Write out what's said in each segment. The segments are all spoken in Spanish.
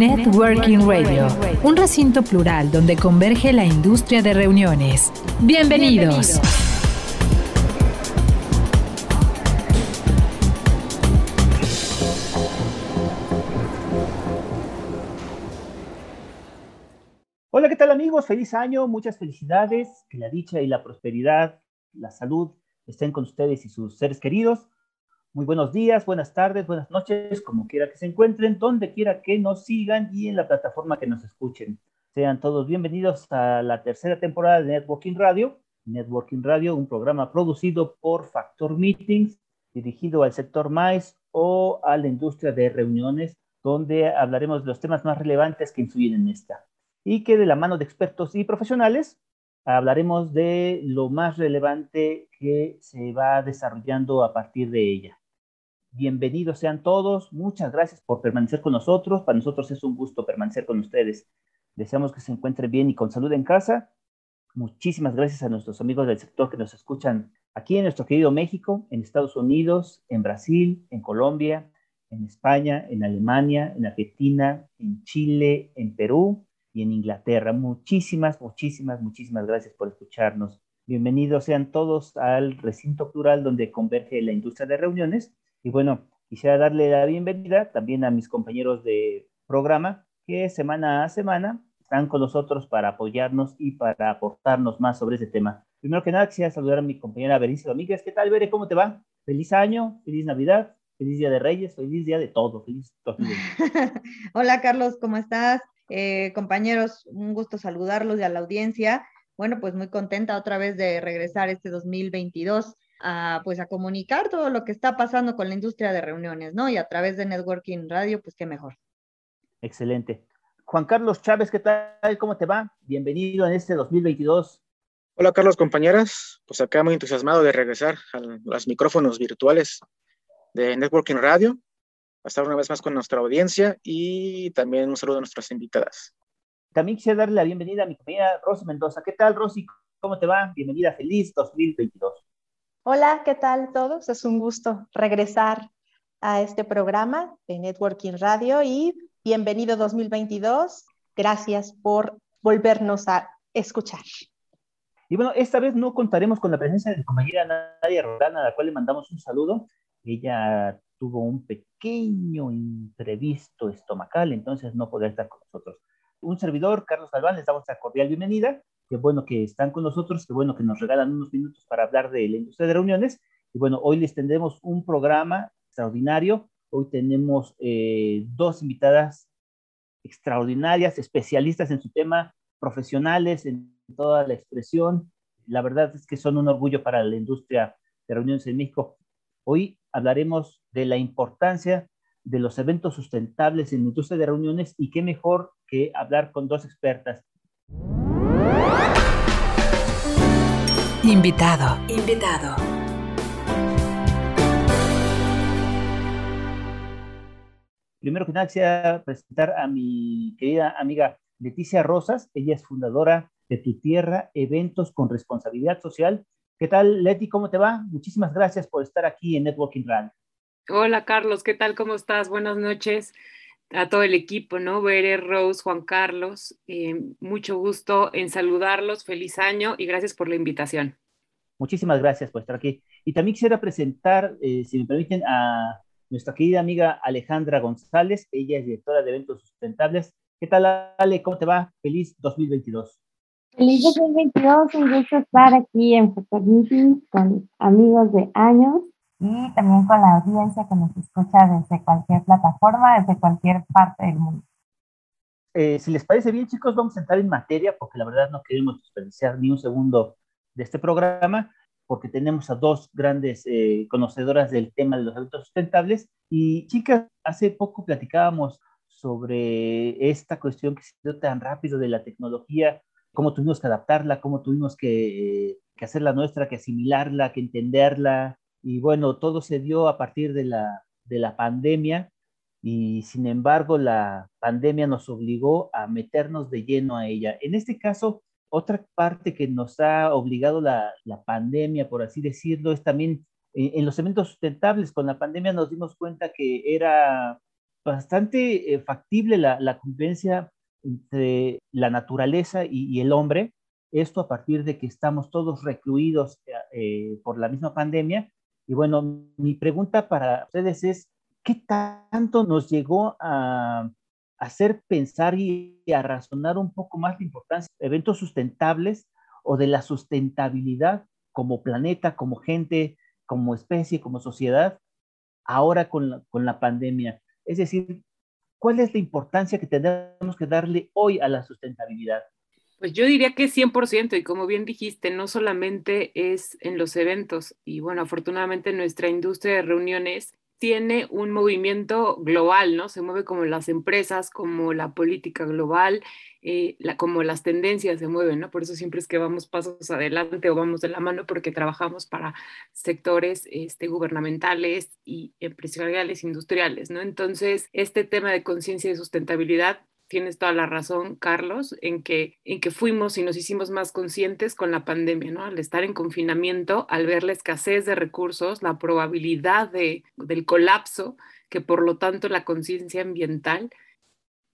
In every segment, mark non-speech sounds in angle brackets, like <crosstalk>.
Networking Radio, un recinto plural donde converge la industria de reuniones. Bienvenidos. Hola, ¿qué tal amigos? Feliz año, muchas felicidades, que la dicha y la prosperidad, la salud estén con ustedes y sus seres queridos. Muy buenos días, buenas tardes, buenas noches, como quiera que se encuentren, donde quiera que nos sigan y en la plataforma que nos escuchen. Sean todos bienvenidos a la tercera temporada de Networking Radio. Networking Radio, un programa producido por Factor Meetings, dirigido al sector MAIS o a la industria de reuniones, donde hablaremos de los temas más relevantes que influyen en esta. Y que de la mano de expertos y profesionales hablaremos de lo más relevante que se va desarrollando a partir de ella. Bienvenidos sean todos. Muchas gracias por permanecer con nosotros. Para nosotros es un gusto permanecer con ustedes. Deseamos que se encuentren bien y con salud en casa. Muchísimas gracias a nuestros amigos del sector que nos escuchan aquí en nuestro querido México, en Estados Unidos, en Brasil, en Colombia, en España, en Alemania, en Argentina, en Chile, en Perú y en Inglaterra. Muchísimas, muchísimas, muchísimas gracias por escucharnos. Bienvenidos sean todos al recinto plural donde converge la industria de reuniones y bueno, quisiera darle la bienvenida también a mis compañeros de programa que semana a semana están con nosotros para apoyarnos y para aportarnos más sobre ese tema. Primero que nada, quisiera saludar a mi compañera Berice Domínguez. ¿Qué tal, Bere? ¿Cómo te va? Feliz año, feliz Navidad, feliz Día de Reyes, feliz Día de todo, feliz <laughs> Hola, Carlos, ¿cómo estás? Eh, compañeros, un gusto saludarlos y a la audiencia. Bueno, pues muy contenta otra vez de regresar este 2022 a, pues a comunicar todo lo que está pasando con la industria de reuniones, ¿no? Y a través de Networking Radio, pues qué mejor. Excelente. Juan Carlos Chávez, ¿qué tal? ¿Cómo te va? Bienvenido en este 2022. Hola Carlos, compañeras. Pues acá muy entusiasmado de regresar a los micrófonos virtuales de Networking Radio, a estar una vez más con nuestra audiencia y también un saludo a nuestras invitadas. También quisiera darle la bienvenida a mi compañera Rosy Mendoza. ¿Qué tal, Rosy? ¿Cómo te va? Bienvenida, feliz 2022. Hola, ¿qué tal todos? Es un gusto regresar a este programa de Networking Radio y bienvenido 2022. Gracias por volvernos a escuchar. Y bueno, esta vez no contaremos con la presencia de mi compañera Nadia Rodana, a la cual le mandamos un saludo. Ella tuvo un pequeño imprevisto estomacal, entonces no podrá estar con nosotros. Un servidor, Carlos Galván, les damos la cordial bienvenida Qué bueno que están con nosotros, qué bueno que nos regalan unos minutos para hablar de la industria de reuniones. Y bueno, hoy les tendremos un programa extraordinario. Hoy tenemos eh, dos invitadas extraordinarias, especialistas en su tema, profesionales en toda la expresión. La verdad es que son un orgullo para la industria de reuniones en México. Hoy hablaremos de la importancia de los eventos sustentables en la industria de reuniones y qué mejor que hablar con dos expertas. Invitado. Invitado. Primero que nada, quisiera presentar a mi querida amiga Leticia Rosas. Ella es fundadora de Tu Tierra, Eventos con Responsabilidad Social. ¿Qué tal, Leti? ¿Cómo te va? Muchísimas gracias por estar aquí en Networking Run. Hola, Carlos. ¿Qué tal? ¿Cómo estás? Buenas noches a todo el equipo, ¿no? Bere, Rose, Juan Carlos, eh, mucho gusto en saludarlos, feliz año y gracias por la invitación. Muchísimas gracias por estar aquí. Y también quisiera presentar, eh, si me permiten, a nuestra querida amiga Alejandra González, ella es directora de eventos sustentables. ¿Qué tal, Ale? ¿Cómo te va? Feliz 2022. Feliz 2022, un gusto estar aquí en Meeting con amigos de años y también con la audiencia que nos escucha desde cualquier plataforma, desde cualquier parte del mundo. Eh, si les parece bien, chicos, vamos a entrar en materia porque la verdad no queremos desperdiciar ni un segundo de este programa porque tenemos a dos grandes eh, conocedoras del tema de los eventos sustentables. Y chicas, hace poco platicábamos sobre esta cuestión que se dio tan rápido de la tecnología, cómo tuvimos que adaptarla, cómo tuvimos que, que hacerla nuestra, que asimilarla, que entenderla. Y bueno, todo se dio a partir de la, de la pandemia y sin embargo la pandemia nos obligó a meternos de lleno a ella. En este caso, otra parte que nos ha obligado la, la pandemia, por así decirlo, es también eh, en los eventos sustentables. Con la pandemia nos dimos cuenta que era bastante eh, factible la, la, convivencia entre la naturaleza y, el hombre. Esto a partir de que estamos todos recluidos eh, por la misma pandemia. Y bueno, mi pregunta para ustedes es, ¿qué tanto nos llegó a hacer pensar y a razonar un poco más la importancia de eventos sustentables o de la sustentabilidad como planeta, como gente, como especie, como sociedad, ahora con la, con la pandemia? Es decir, ¿cuál es la importancia que tenemos que darle hoy a la sustentabilidad? Pues yo diría que 100% y como bien dijiste, no solamente es en los eventos y bueno, afortunadamente nuestra industria de reuniones tiene un movimiento global, ¿no? Se mueve como las empresas, como la política global, eh, como las tendencias se mueven, ¿no? Por eso siempre es que vamos pasos adelante o vamos de la mano porque trabajamos para sectores este, gubernamentales y empresariales, industriales, ¿no? Entonces, este tema de conciencia y sustentabilidad tienes toda la razón, Carlos, en que, en que fuimos y nos hicimos más conscientes con la pandemia, ¿no? Al estar en confinamiento, al ver la escasez de recursos, la probabilidad de, del colapso, que por lo tanto la conciencia ambiental,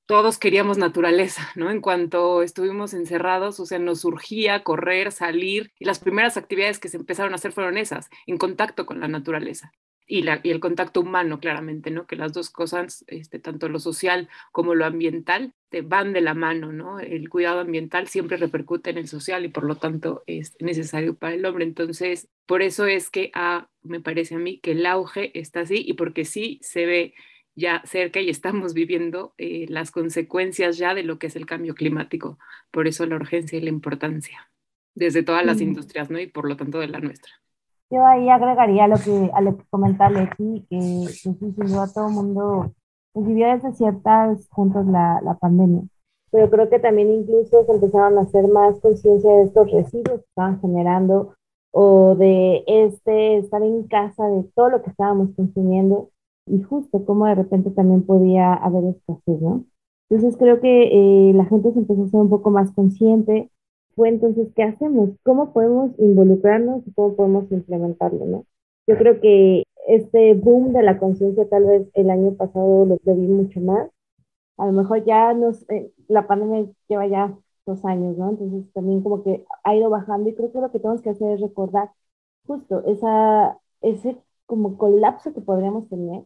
todos queríamos naturaleza, <laughs> ¿no? En cuanto estuvimos encerrados, o sea, nos surgía correr, salir, y las primeras actividades que se empezaron a hacer fueron esas, en contacto con la naturaleza y, la, y, el contacto humano, claramente, ¿no? Que las dos cosas, este, tanto lo social como lo ambiental, te van de la mano, ¿no? El cuidado ambiental siempre repercute en el social y por lo tanto es necesario para el hombre. Entonces, por eso es que ah, me parece a mí que el auge está así y porque sí se ve ya cerca y estamos viviendo eh, las consecuencias ya de lo que es el cambio climático. Por eso la urgencia y la importancia desde todas las industrias, ¿no? Y por lo tanto de la nuestra. Yo ahí agregaría lo que, a lo que comenta Leti, que, que sí, sin a todo el mundo vivió desde ciertos puntos la, la pandemia. Pero creo que también incluso se empezaron a hacer más conciencia de estos residuos que estaban generando o de este estar en casa, de todo lo que estábamos consumiendo y justo como de repente también podía haber escasez, ¿no? Entonces creo que eh, la gente se empezó a ser un poco más consciente, fue entonces, ¿qué hacemos? ¿Cómo podemos involucrarnos y cómo podemos implementarlo? ¿no? Yo creo que este boom de la conciencia tal vez el año pasado lo, vi mucho más. A lo mejor ya nos, eh, la pandemia lleva ya dos años, ¿no? Entonces también como que ha ido bajando y creo que lo que tenemos que hacer es recordar justo esa, ese como colapso que podríamos tener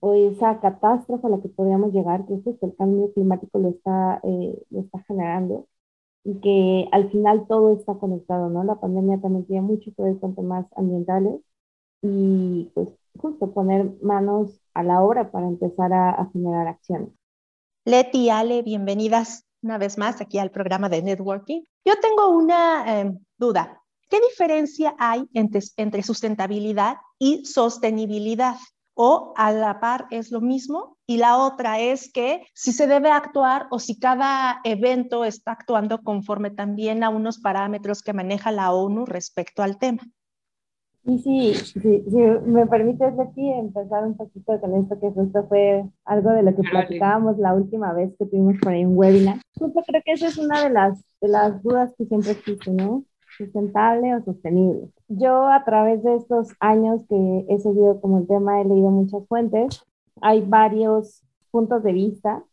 o esa catástrofe a la que podríamos llegar, que justo el cambio climático lo está, eh, lo está generando y que al final todo está conectado, ¿no? La pandemia también tiene mucho que ver con temas ambientales y pues justo poner manos a la obra para empezar a, generar acciones. Leti Ale, bienvenidas una vez más aquí al programa de Networking. Yo tengo una em, duda. ¿Qué diferencia hay entre, entre sustentabilidad y sostenibilidad? O a la par es lo mismo. Y la otra es que si se debe actuar o si cada evento está actuando conforme también a unos parámetros que maneja la ONU respecto al tema. Y sí, sí, si me permites, aquí empezar un poquito con esto, que esto fue algo de lo que platicábamos la última vez que tuvimos por ahí un webinar. Justo creo que esa es una de las, de las dudas que siempre existen, ¿no? sustentable o sostenible. Yo a través de estos años que he seguido como el tema, he leído muchas fuentes, hay varios puntos de vista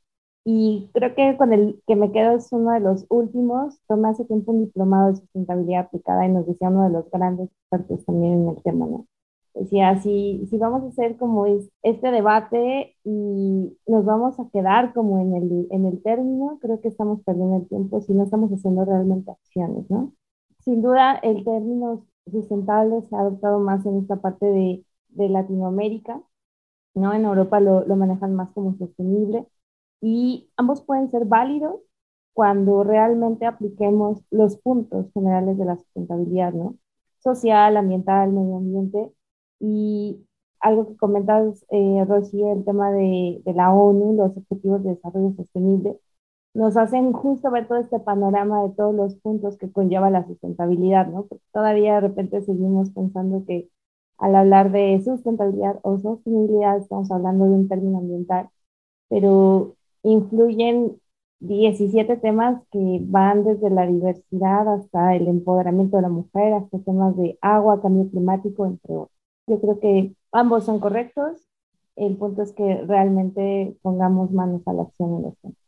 y creo que con el que me quedo es uno de los últimos. Tomé hace tiempo un diplomado de sustentabilidad aplicada y nos decía uno de los grandes expertos también en el tema, ¿no? Decía, si, si vamos a hacer como es, este debate y nos vamos a quedar como en el, en el término, creo que estamos perdiendo el tiempo si no estamos haciendo realmente acciones, ¿no? Sin duda, el término sustentable se ha adoptado más en esta parte de, de Latinoamérica, ¿no? En Europa lo, lo, manejan más como sostenible y ambos pueden ser válidos cuando realmente apliquemos los puntos generales de la sustentabilidad, ¿no? Social, ambiental, medio ambiente. Y algo que comentas, eh, Rosy, el tema de, de la ONU, los Objetivos de Desarrollo Sostenible, nos hacen justo ver todo este panorama de todos los puntos que conlleva la sustentabilidad, ¿no? Porque todavía de repente seguimos pensando que al hablar de sustentabilidad o sostenibilidad estamos hablando de un término ambiental, pero influyen 17 temas que van desde la diversidad hasta el empoderamiento de la mujer, hasta temas de agua, cambio climático, entre otros. Yo creo que ambos son correctos. El punto es que realmente pongamos manos a la acción en los temas.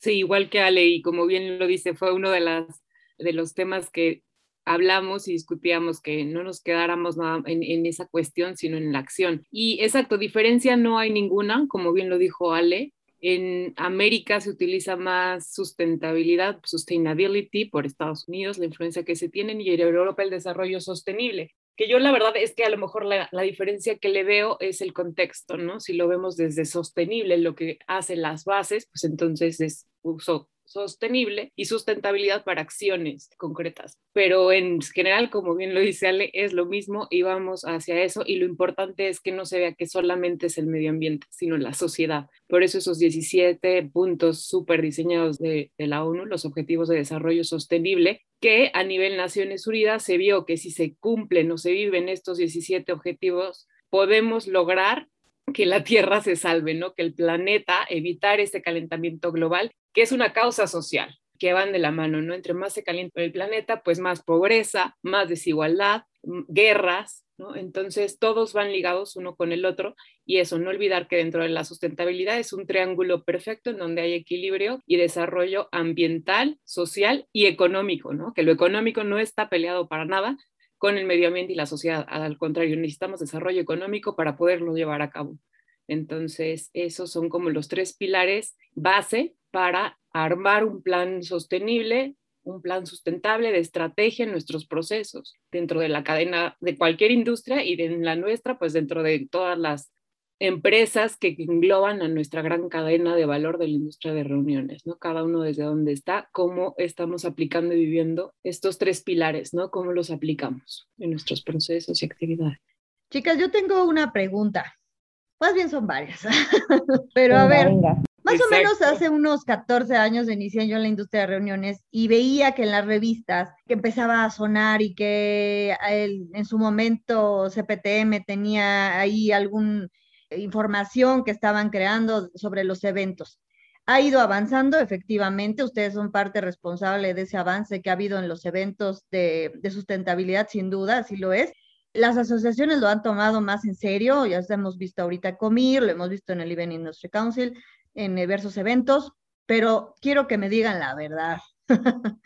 Sí, igual que Ale, y como bien lo dice, fue uno de, las, de los temas que hablamos y discutíamos que no nos quedáramos nada en, en, esa cuestión, sino en la acción. Y exacto, diferencia no hay ninguna, como bien lo dijo Ale. En América se utiliza más sustentabilidad, sustainability por Estados Unidos, la influencia que se tienen, y en Europa el desarrollo sostenible que yo la verdad es que a lo mejor la, la, diferencia que le veo es el contexto, ¿no? Si lo vemos desde sostenible, lo que hace las bases, pues entonces es uso sostenible y sustentabilidad para acciones concretas. Pero en general, como bien lo dice Ale, es lo mismo y vamos hacia eso y lo importante es que no se vea que solamente es el medio ambiente, sino la sociedad. Por eso esos 17 puntos súper diseñados de, la ONU, los Objetivos de Desarrollo Sostenible, que a nivel Naciones Unidas se vio que si se cumplen o se viven estos 17 objetivos, podemos lograr que la Tierra se salve, ¿no? Que el planeta, evitar este calentamiento global que es una causa social, que van de la mano, ¿no? Entre más se calienta el planeta, pues más pobreza, más desigualdad, guerras, ¿no? Entonces todos van ligados uno con el otro y eso, no olvidar que dentro de la sustentabilidad es un triángulo perfecto en donde hay equilibrio y desarrollo ambiental, social y económico, ¿no? Que lo económico no está peleado para nada con el medio ambiente y la sociedad, al contrario, necesitamos desarrollo económico para poderlo llevar a cabo. Entonces, esos son como los tres pilares base para armar un plan sostenible, un plan sustentable de estrategia en nuestros procesos dentro de la cadena de cualquier industria y de la nuestra, pues dentro de todas las empresas que engloban a nuestra gran cadena de valor de la industria de reuniones, ¿no? Cada uno desde donde está, cómo estamos aplicando y viviendo estos tres pilares, ¿no? Cómo los aplicamos en nuestros procesos y actividades. Chicas, yo tengo una pregunta. Más bien son varias. <laughs> Pero a ver, más o menos hace unos 14 años inicié yo en la industria de reuniones y veía que en las revistas que empezaba a sonar y que en su momento CPTM tenía ahí alguna información que estaban creando sobre los eventos. Ha ido avanzando, efectivamente, ustedes son parte responsable de ese avance que ha habido en los eventos de, de sustentabilidad, sin duda, así lo es las asociaciones lo han tomado más en serio, ya hemos visto ahorita Comir, lo hemos visto en el Event Industry Council, en diversos eventos, pero quiero que me digan la verdad. <laughs>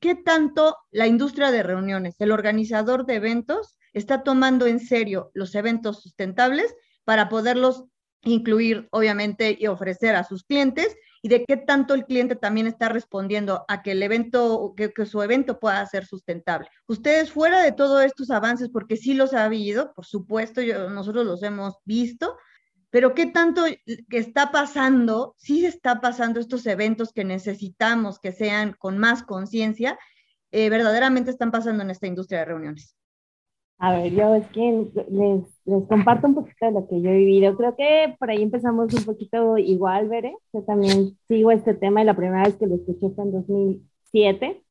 ¿Qué tanto la industria de reuniones, el organizador de eventos, está tomando en serio los eventos sustentables para poderlos incluir, obviamente, y ofrecer a sus clientes? Y de qué tanto el cliente también está respondiendo a que el evento, que, su evento pueda ser sustentable. Ustedes fuera de todos estos avances, porque sí los ha habido, por supuesto, yo, nosotros los hemos visto, pero qué tanto está pasando, sí está pasando estos eventos que necesitamos que sean con más conciencia, eh, verdaderamente están pasando en esta industria de reuniones. A ver, yo es que les, les, comparto un poquito de lo que yo he vivido. Creo que por ahí empezamos un poquito igual, Veré. Yo también sigo este tema y la primera vez que lo escuché fue en 2007,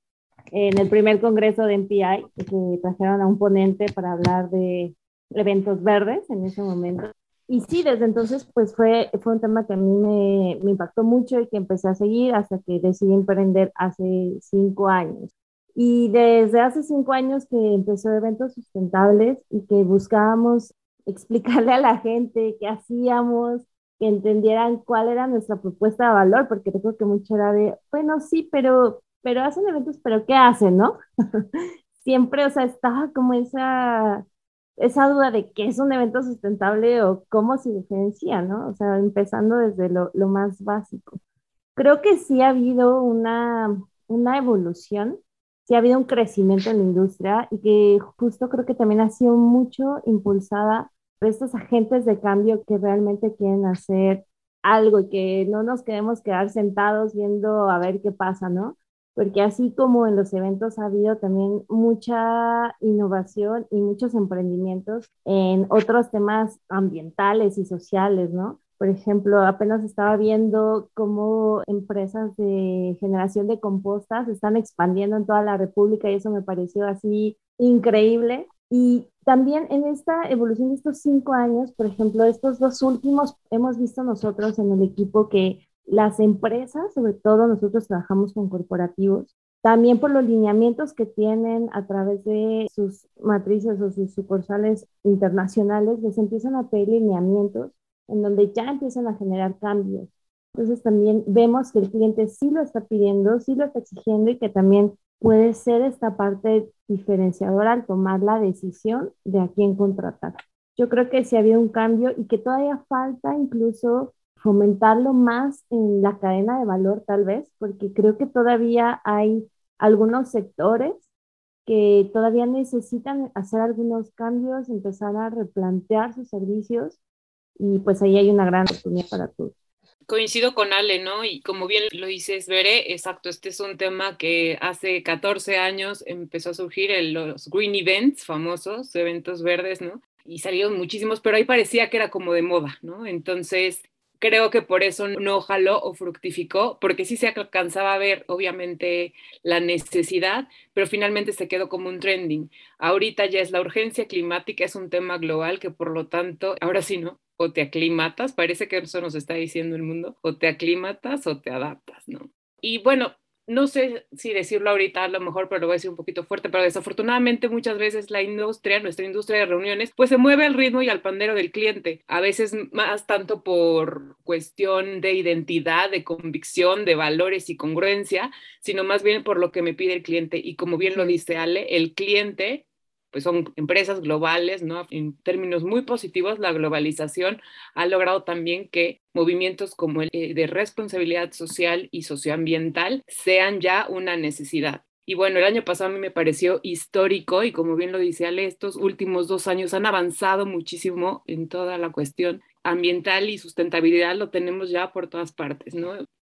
en el primer congreso de MPI, que trajeron a un ponente para hablar de eventos verdes en ese momento. Y sí, desde entonces, pues fue, fue un tema que a mí me, me impactó mucho y que empecé a seguir hasta que decidí emprender hace cinco años. Y desde hace cinco años que empezó eventos sustentables y que buscábamos <laughs> explicarle a la gente qué hacíamos, que entendieran cuál era nuestra propuesta de valor, porque creo que mucho era de, bueno, sí, pero, pero hacen eventos, pero ¿qué hacen, no? <laughs> Siempre, o sea, estaba como esa, esa duda de qué es un evento sustentable o cómo se diferencia, ¿no? O sea, empezando desde lo, lo más básico. Creo que sí ha habido una, una evolución sí ha habido un crecimiento en la industria y que justo creo que también ha sido mucho impulsada por estos agentes de cambio que realmente quieren hacer algo y que no nos queremos quedar sentados viendo a ver qué pasa, ¿no? porque así como en los eventos ha habido también mucha innovación y muchos emprendimientos en otros temas ambientales y sociales, ¿no? Por ejemplo, apenas estaba viendo cómo empresas de generación de compostas están expandiendo en toda la República y eso me pareció así increíble. Y también en esta evolución de estos cinco años, por ejemplo, estos dos últimos, hemos visto nosotros en el equipo que las empresas, sobre todo nosotros trabajamos con corporativos, también por los lineamientos que tienen a través de sus matrices o sus sucursales internacionales, les empiezan a pedir lineamientos en donde ya empiezan a generar cambios. Entonces también vemos que el cliente sí lo está pidiendo, sí lo está exigiendo y que también puede ser esta parte diferenciadora al tomar la decisión de a quién contratar. Yo creo que sí había un cambio y que todavía falta incluso fomentarlo más en la cadena de valor tal vez, porque creo que todavía hay algunos sectores que todavía necesitan hacer algunos cambios, empezar a replantear sus servicios y pues ahí hay una gran oportunidad para todos. Coincido con Ale, ¿no? Y como bien lo dices, Veré, exacto, este es un tema que hace 14 años empezó a surgir en los green events famosos, eventos verdes, ¿no? Y salieron muchísimos, pero ahí parecía que era como de moda, ¿no? Entonces, creo que por eso no jaló o fructificó, porque sí se alcanzaba a ver, obviamente, la necesidad, pero finalmente se quedó como un trending. Ahorita ya es la urgencia climática, es un tema global que por lo tanto, ahora sí, ¿no? O te aclimatas, parece que eso nos está diciendo el mundo, o te aclimatas o te adaptas, ¿no? Y bueno, no sé si decirlo ahorita a lo mejor, pero lo voy a decir un poquito fuerte, pero desafortunadamente muchas veces la industria, nuestra industria de reuniones, pues se mueve al ritmo y al pandero del cliente, a veces más tanto por cuestión de identidad, de convicción, de valores y congruencia, sino más bien por lo que me pide el cliente. Y como bien lo dice Ale, el cliente pues son empresas globales, ¿no? En términos muy positivos, la globalización ha logrado también que movimientos como el eh, de responsabilidad social y socioambiental sean ya una necesidad. Y bueno, el año pasado a mí me pareció histórico y como bien lo dice Ale, estos últimos dos años han avanzado muchísimo en toda la cuestión ambiental y sustentabilidad, lo tenemos ya por todas partes, ¿no?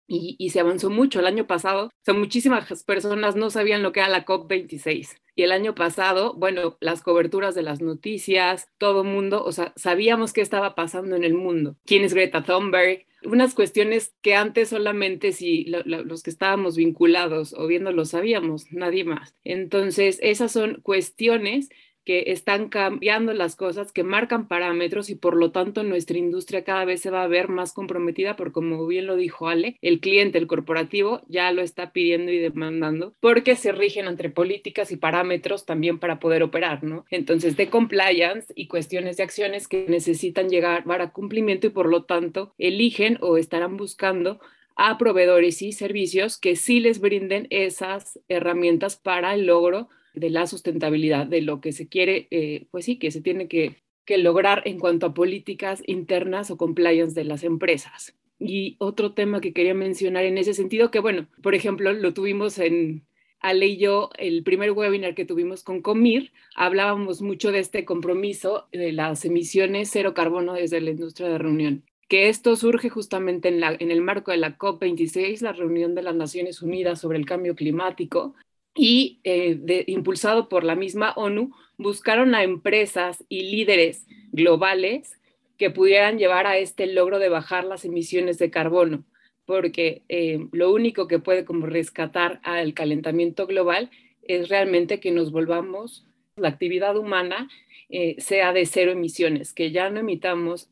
Y, se avanzó mucho. El año pasado, o sea, muchísimas personas no sabían lo que era la COP26. Y el año pasado, bueno, las coberturas de las noticias, todo mundo, o sea, sabíamos qué estaba pasando en el mundo. ¿Quién es Greta Thunberg? Unas cuestiones que antes solamente si los que estábamos vinculados o viendo lo sabíamos, nadie más. Entonces, esas son cuestiones que están cambiando las cosas, que marcan parámetros y por lo tanto nuestra industria cada vez se va a ver más comprometida por como bien lo dijo Ale, el cliente, el corporativo ya lo está pidiendo y demandando porque se rigen entre políticas y parámetros también para poder operar, ¿no? Entonces, de compliance y cuestiones de acciones que necesitan llegar a cumplimiento y por lo tanto eligen o estarán buscando a proveedores y servicios que sí les brinden esas herramientas para el logro de la sustentabilidad, de lo que se quiere, eh, pues sí, que se tiene que, que lograr en cuanto a políticas internas o compliance de las empresas. Y otro tema que quería mencionar en ese sentido, que bueno, por ejemplo, lo tuvimos en, Ale y yo, el primer webinar que tuvimos con Comir, hablábamos mucho de este compromiso de las emisiones cero carbono desde la industria de reunión que esto surge justamente en, la, en el marco de la COP26, la reunión de las Naciones Unidas sobre el cambio climático, y eh, impulsado por la misma ONU, buscaron a empresas y líderes globales que pudieran llevar a este logro de bajar las emisiones de carbono, porque eh, lo único que puede como rescatar al calentamiento global es realmente que nos volvamos, la actividad humana eh, sea de cero emisiones, que ya no emitamos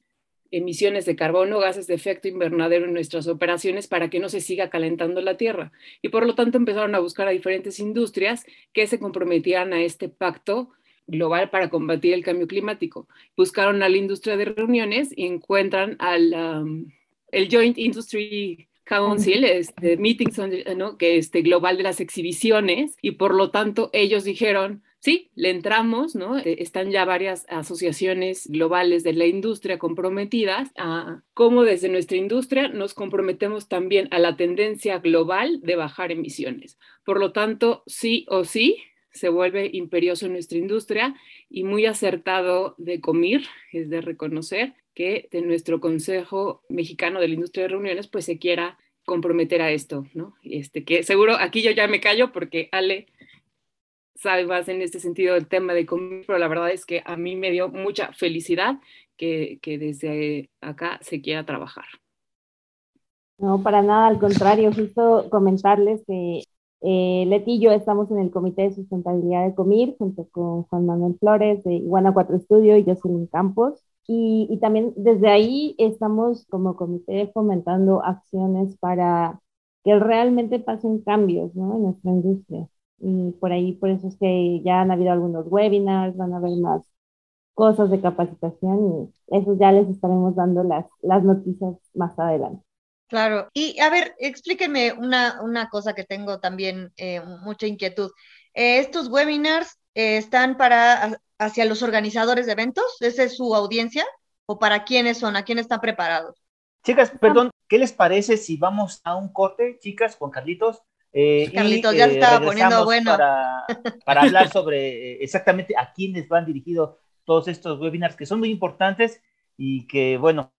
emisiones de carbono, gases de efecto invernadero en nuestras operaciones para que no se siga calentando la Tierra. Y por lo tanto empezaron a buscar a diferentes industrias que se comprometieran a este pacto global para combatir el cambio climático. Buscaron a la industria de reuniones y encuentran al um, el Joint Industry Council, este, Meetings, ¿no? que este global de las exhibiciones, y por lo tanto ellos dijeron, sí, le entramos, ¿no? Eh, están ya varias asociaciones globales de la industria comprometidas a cómo desde nuestra industria nos comprometemos también a la tendencia global de bajar emisiones. Por lo tanto, sí o sí, se vuelve imperioso en nuestra industria y muy acertado de Comir, es de reconocer que de nuestro Consejo Mexicano de la Industria de Reuniones, pues se quiera comprometer a esto, ¿no? Este, que seguro aquí yo ya me callo porque Ale sabe más en este sentido del tema de comer, pero la verdad es que a mí me dio mucha felicidad que, que desde acá se quiera trabajar. No, para nada, al contrario, justo comentarles que eh, Leti y yo estamos en el Comité de Sustentabilidad de Comir junto con Juan Manuel Flores de Iguana 4 Estudio y Jocelyn Campos. Y, y, también desde ahí estamos como comité fomentando acciones para que realmente pasen cambios ¿no? en nuestra industria. Y por ahí, por eso es que ya han habido algunos webinars, van a haber más cosas de capacitación y eso ya les estaremos dando las, las noticias más adelante. Claro, y a ver, explíquenme una, una cosa que tengo también eh, mucha inquietud. Eh, ¿Estos webinars eh, están para hacia los organizadores de eventos? ¿Esa es su audiencia? ¿O para quiénes son? ¿A quiénes están preparados? Chicas, perdón, ¿qué les parece si vamos a un corte, chicas, con Carlitos? Carlitos, ya estaba poniendo bueno. Para, para <laughs> hablar sobre exactamente a quiénes van dirigidos todos estos webinars que son muy importantes y que, bueno,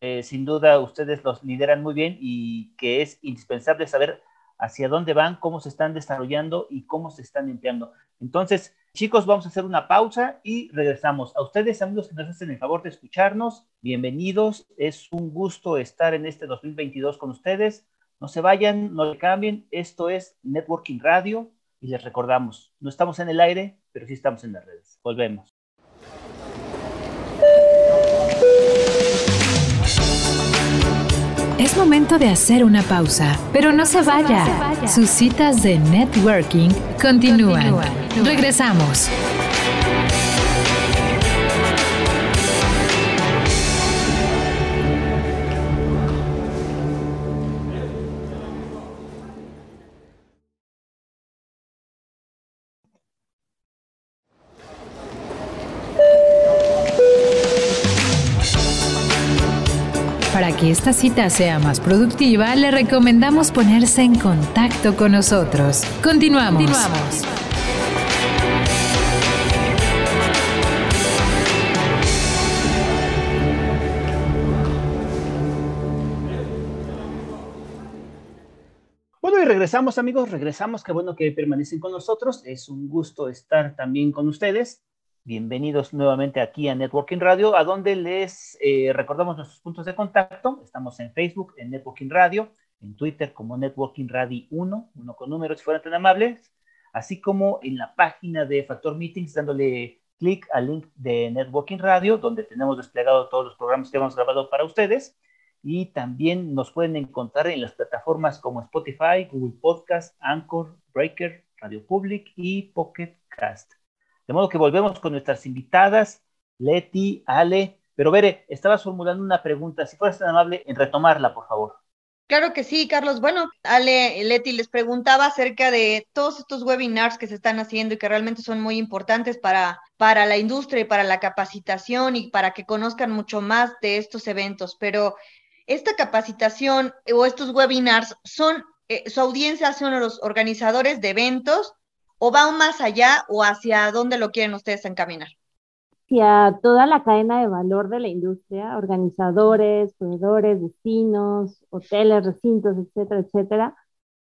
eh, sin duda ustedes los lideran muy bien y que es indispensable saber hacia dónde van, cómo se están desarrollando y cómo se están limpiando. Entonces, chicos, vamos a hacer una pausa y regresamos. A ustedes, amigos que nos hacen el favor de escucharnos, bienvenidos. Es un gusto estar en este 2022 con ustedes. No se vayan, no le cambien. Esto es Networking Radio y les recordamos, no estamos en el aire, pero sí estamos en las redes. Volvemos. Es momento de hacer una pausa, pero no se vaya. Sus citas de networking continúan. Regresamos. Que esta cita sea más productiva, le recomendamos ponerse en contacto con nosotros. Continuamos. Continuamos. Bueno, y regresamos amigos, regresamos, qué bueno que permanecen con nosotros, es un gusto estar también con ustedes. Bienvenidos nuevamente aquí a Networking Radio, a donde les eh, recordamos nuestros puntos de contacto. Estamos en Facebook, en Networking Radio, en Twitter como Networking Radio 1, uno con números si fueran tan amables, así como en la página de Factor Meetings, dándole clic al link de Networking Radio, donde tenemos desplegado todos los programas que hemos grabado para ustedes. Y también nos pueden encontrar en las plataformas como Spotify, Google Podcast, Anchor, Breaker, Radio Public y Pocket Cast. De modo que volvemos con nuestras invitadas, Leti, Ale. Pero Bere, estabas formulando una pregunta. Si fueras tan amable en retomarla, por favor. Claro que sí, Carlos. Bueno, Ale, Leti les preguntaba acerca de todos estos webinars que se están haciendo y que realmente son muy importantes para, para la industria y para la capacitación y para que conozcan mucho más de estos eventos. Pero esta capacitación o estos webinars son, eh, su audiencia son los organizadores de eventos o va más allá o hacia dónde lo quieren ustedes encaminar? Hacia toda la cadena de valor de la industria, organizadores, proveedores, destinos, hoteles, recintos, etcétera, etcétera.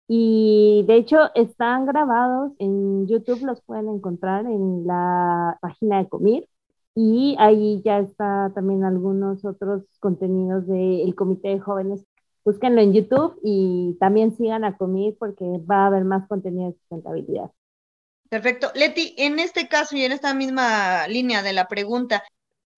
Y de hecho están grabados en YouTube, los pueden encontrar en la página de Comir. Y ahí ya está también algunos otros contenidos del Comité de Jóvenes. Búsquenlo en YouTube y también sigan a Comir porque va a haber más contenido de sustentabilidad. Perfecto. Leti, en este caso y en esta misma línea de la pregunta,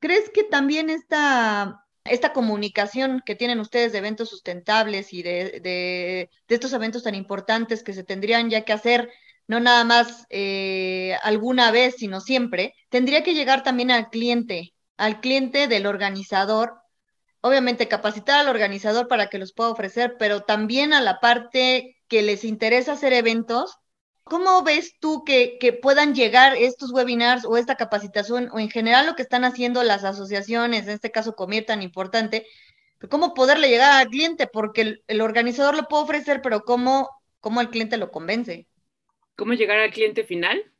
¿crees que también esta, esta comunicación que tienen ustedes de eventos sustentables y de, de, estos eventos tan importantes que se tendrían ya que hacer, no nada más eh, alguna vez, sino siempre, tendría que llegar también al cliente, al cliente del organizador? Obviamente capacitar al organizador para que los pueda ofrecer, pero también a la parte que les interesa hacer eventos, ¿Cómo ves tú que, puedan llegar estos webinars o esta capacitación o en general lo que están haciendo las asociaciones, en este caso Comir tan importante, cómo poderle llegar al cliente? Porque el, organizador lo puede ofrecer, pero ¿cómo, ¿cómo el cliente lo convence? ¿Cómo llegar al cliente final?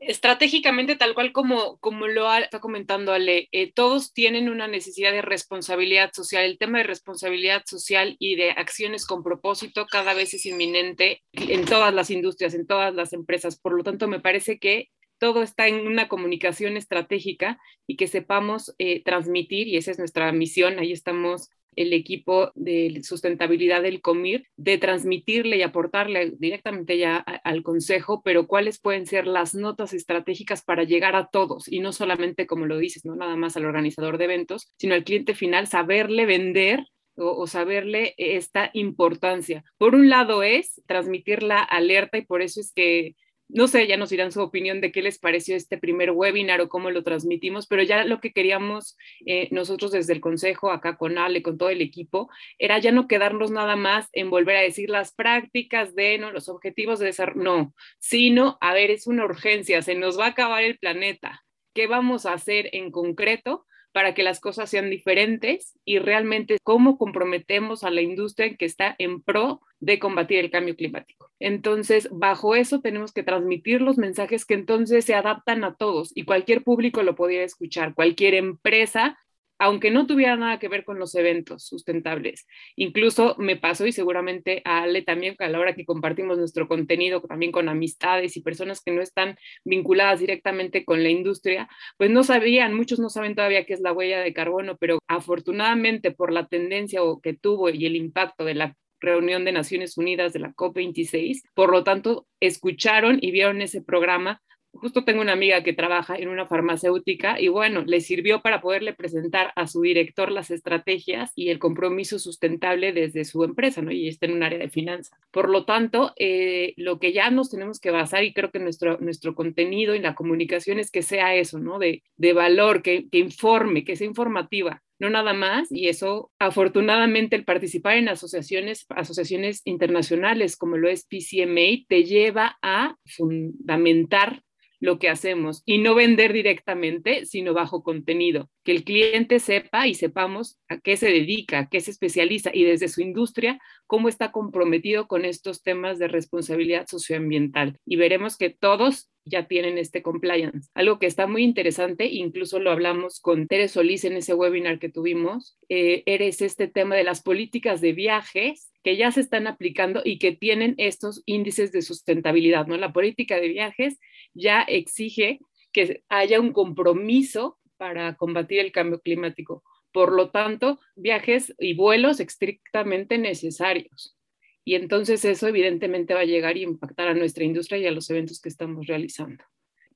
Estratégicamente, tal cual como, como lo está comentando Ale, eh, todos tienen una necesidad de responsabilidad social. El tema de responsabilidad social y de acciones con propósito cada vez es inminente en todas las industrias, en todas las empresas. Por lo tanto, me parece que todo está en una comunicación estratégica y que sepamos eh, transmitir, y esa es nuestra misión, ahí estamos el equipo de sustentabilidad del COMIR, de transmitirle y aportarle directamente ya al Consejo, pero cuáles pueden ser las notas estratégicas para llegar a todos y no solamente, como lo dices, no nada más al organizador de eventos, sino al cliente final, saberle vender o, saberle esta importancia. Por un lado es transmitir la alerta y por eso es que no sé, ya nos dirán su opinión de qué les pareció este primer webinar o cómo lo transmitimos, pero ya lo que queríamos eh, nosotros desde el Consejo, acá con Ale, con todo el equipo, era ya no quedarnos nada más en volver a decir las prácticas de, ¿no? Los objetivos de desarrollo, no, sino, a ver, es una urgencia, se nos va a acabar el planeta. ¿Qué vamos a hacer en concreto para que las cosas sean diferentes y realmente cómo comprometemos a la industria que está en pro de combatir el cambio climático. Entonces, bajo eso tenemos que transmitir los mensajes que entonces se adaptan a todos y cualquier público lo podría escuchar, cualquier empresa aunque no tuviera nada que ver con los eventos sustentables. Incluso me pasó y seguramente a Ale también, a la hora que compartimos nuestro contenido también con amistades y personas que no están vinculadas directamente con la industria, pues no sabían, muchos no saben todavía qué es la huella de carbono, pero afortunadamente por la tendencia que tuvo y el impacto de la reunión de Naciones Unidas de la COP26, por lo tanto, escucharon y vieron ese programa justo tengo una amiga que trabaja en una farmacéutica y bueno, le sirvió para poderle presentar a su director las estrategias y el compromiso sustentable desde su empresa, ¿no? Y está en un área de finanzas. Por lo tanto, eh, lo que ya nos tenemos que basar y creo que nuestro, nuestro contenido y la comunicación es que sea eso, ¿no? De, de valor, que, que informe, que sea informativa, no nada más, y eso afortunadamente el participar en asociaciones, asociaciones internacionales como lo es PCMA te lleva a fundamentar lo que hacemos y no vender directamente, sino bajo contenido, que el cliente sepa y sepamos a qué se dedica, a qué se especializa y desde su industria cómo está comprometido con estos temas de responsabilidad socioambiental. Y veremos que todos ya tienen este compliance. Algo que está muy interesante, incluso lo hablamos con Tere Solís en ese webinar que tuvimos, eh, eres este tema de las políticas de viajes que ya se están aplicando y que tienen estos índices de sustentabilidad, ¿no? La política de viajes ya exige que haya un compromiso para combatir el cambio climático. Por lo tanto, viajes y vuelos estrictamente necesarios. Y entonces eso evidentemente va a llegar y impactar a nuestra industria y a los eventos que estamos realizando.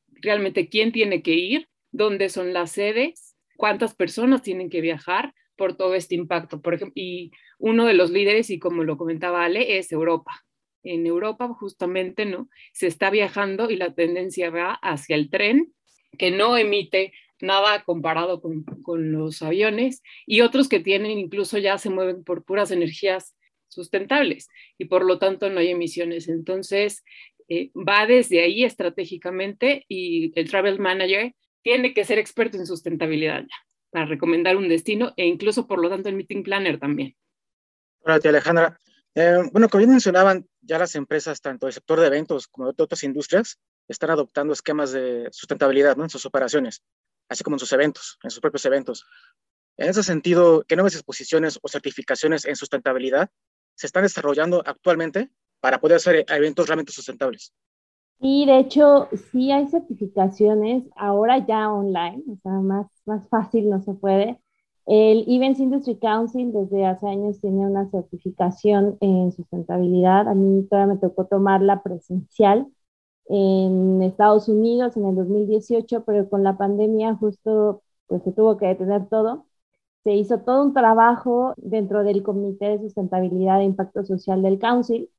Realmente, ¿quién tiene que ir? ¿Dónde son las sedes? ¿Cuántas personas tienen que viajar por todo este impacto? Por ejemplo, y uno de los líderes, y como lo comentaba Ale, es Europa. En Europa justamente, ¿no? Se está viajando y la tendencia va hacia el tren, que no emite nada comparado con, con, los aviones, y otros que tienen incluso ya se mueven por puras energías sustentables y por lo tanto no hay emisiones. Entonces, eh, va desde ahí estratégicamente y el travel manager tiene que ser experto en sustentabilidad ya para recomendar un destino e incluso por lo tanto el meeting planner también. Gracias, Alejandra. Eh, bueno, como bien mencionaban, ya las empresas, tanto del sector de eventos como de otras industrias, están adoptando esquemas de sustentabilidad ¿no? en sus operaciones, así como en sus eventos, en sus propios eventos. En ese sentido, ¿qué nuevas exposiciones o certificaciones en sustentabilidad se están desarrollando actualmente para poder hacer eventos realmente sustentables? Y de hecho, sí hay certificaciones ahora ya online, o sea, más, más fácil no se puede. El Events Industry Council desde hace años tiene una certificación en sustentabilidad. A mí todavía me tocó tomarla presencial en Estados Unidos en el 2018, pero con la pandemia justo pues se tuvo que detener todo se hizo todo un trabajo dentro del Comité de Sustentabilidad e Impacto Social del Council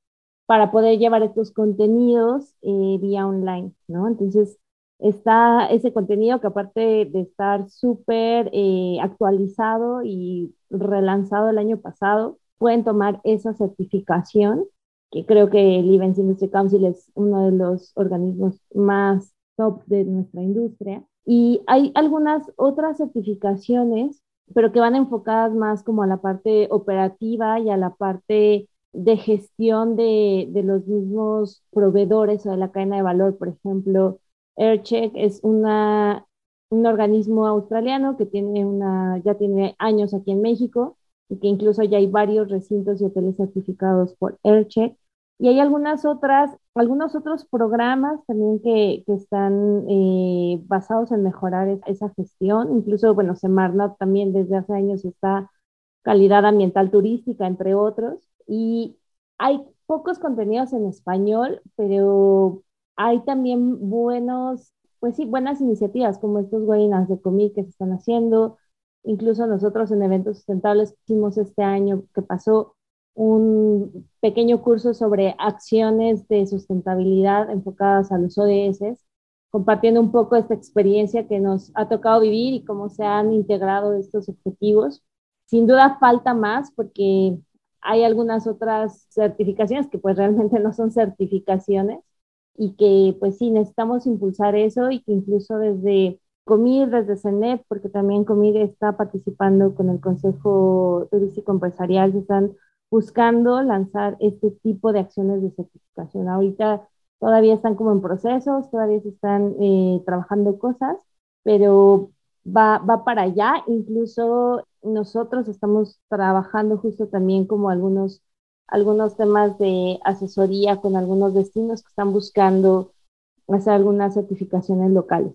para poder llevar estos contenidos eh, vía online, ¿no? Entonces, está ese contenido que aparte de estar súper eh, actualizado y relanzado el año pasado, pueden tomar esa certificación, que creo que el Events Industry Council es uno de los organismos más top de nuestra industria. Y hay algunas otras certificaciones pero que van enfocadas más como a la parte operativa y a la parte de gestión de, de los mismos proveedores o de la cadena de valor, por ejemplo, AirCheck es una, un organismo australiano que tiene una, ya tiene años aquí en México y que incluso ya hay varios recintos y hoteles certificados por AirCheck. Y hay algunas otras, algunos otros programas también que, que están eh, basados en mejorar esa gestión. Incluso, bueno, Semarnat también desde hace años está calidad ambiental turística, entre otros. Y hay pocos contenidos en español, pero hay también buenos, pues sí, buenas iniciativas como estos webinars de comida que se están haciendo. Incluso nosotros en eventos sustentables hicimos este año que pasó un pequeño curso sobre acciones de sustentabilidad enfocadas a los ODS, compartiendo un poco esta experiencia que nos ha tocado vivir y cómo se han integrado estos objetivos. Sin duda falta más porque hay algunas otras certificaciones que pues realmente no son certificaciones y que pues sí necesitamos impulsar eso y que incluso desde Comir, desde CENEP, porque también Comir está participando con el Consejo Turístico Empresarial, se están buscando lanzar este tipo de acciones de certificación. Ahorita todavía están como en procesos, todavía se están eh, trabajando cosas, pero va, va para allá. Incluso nosotros estamos trabajando justo también como algunos, algunos temas de asesoría con algunos destinos que están buscando hacer algunas certificaciones locales.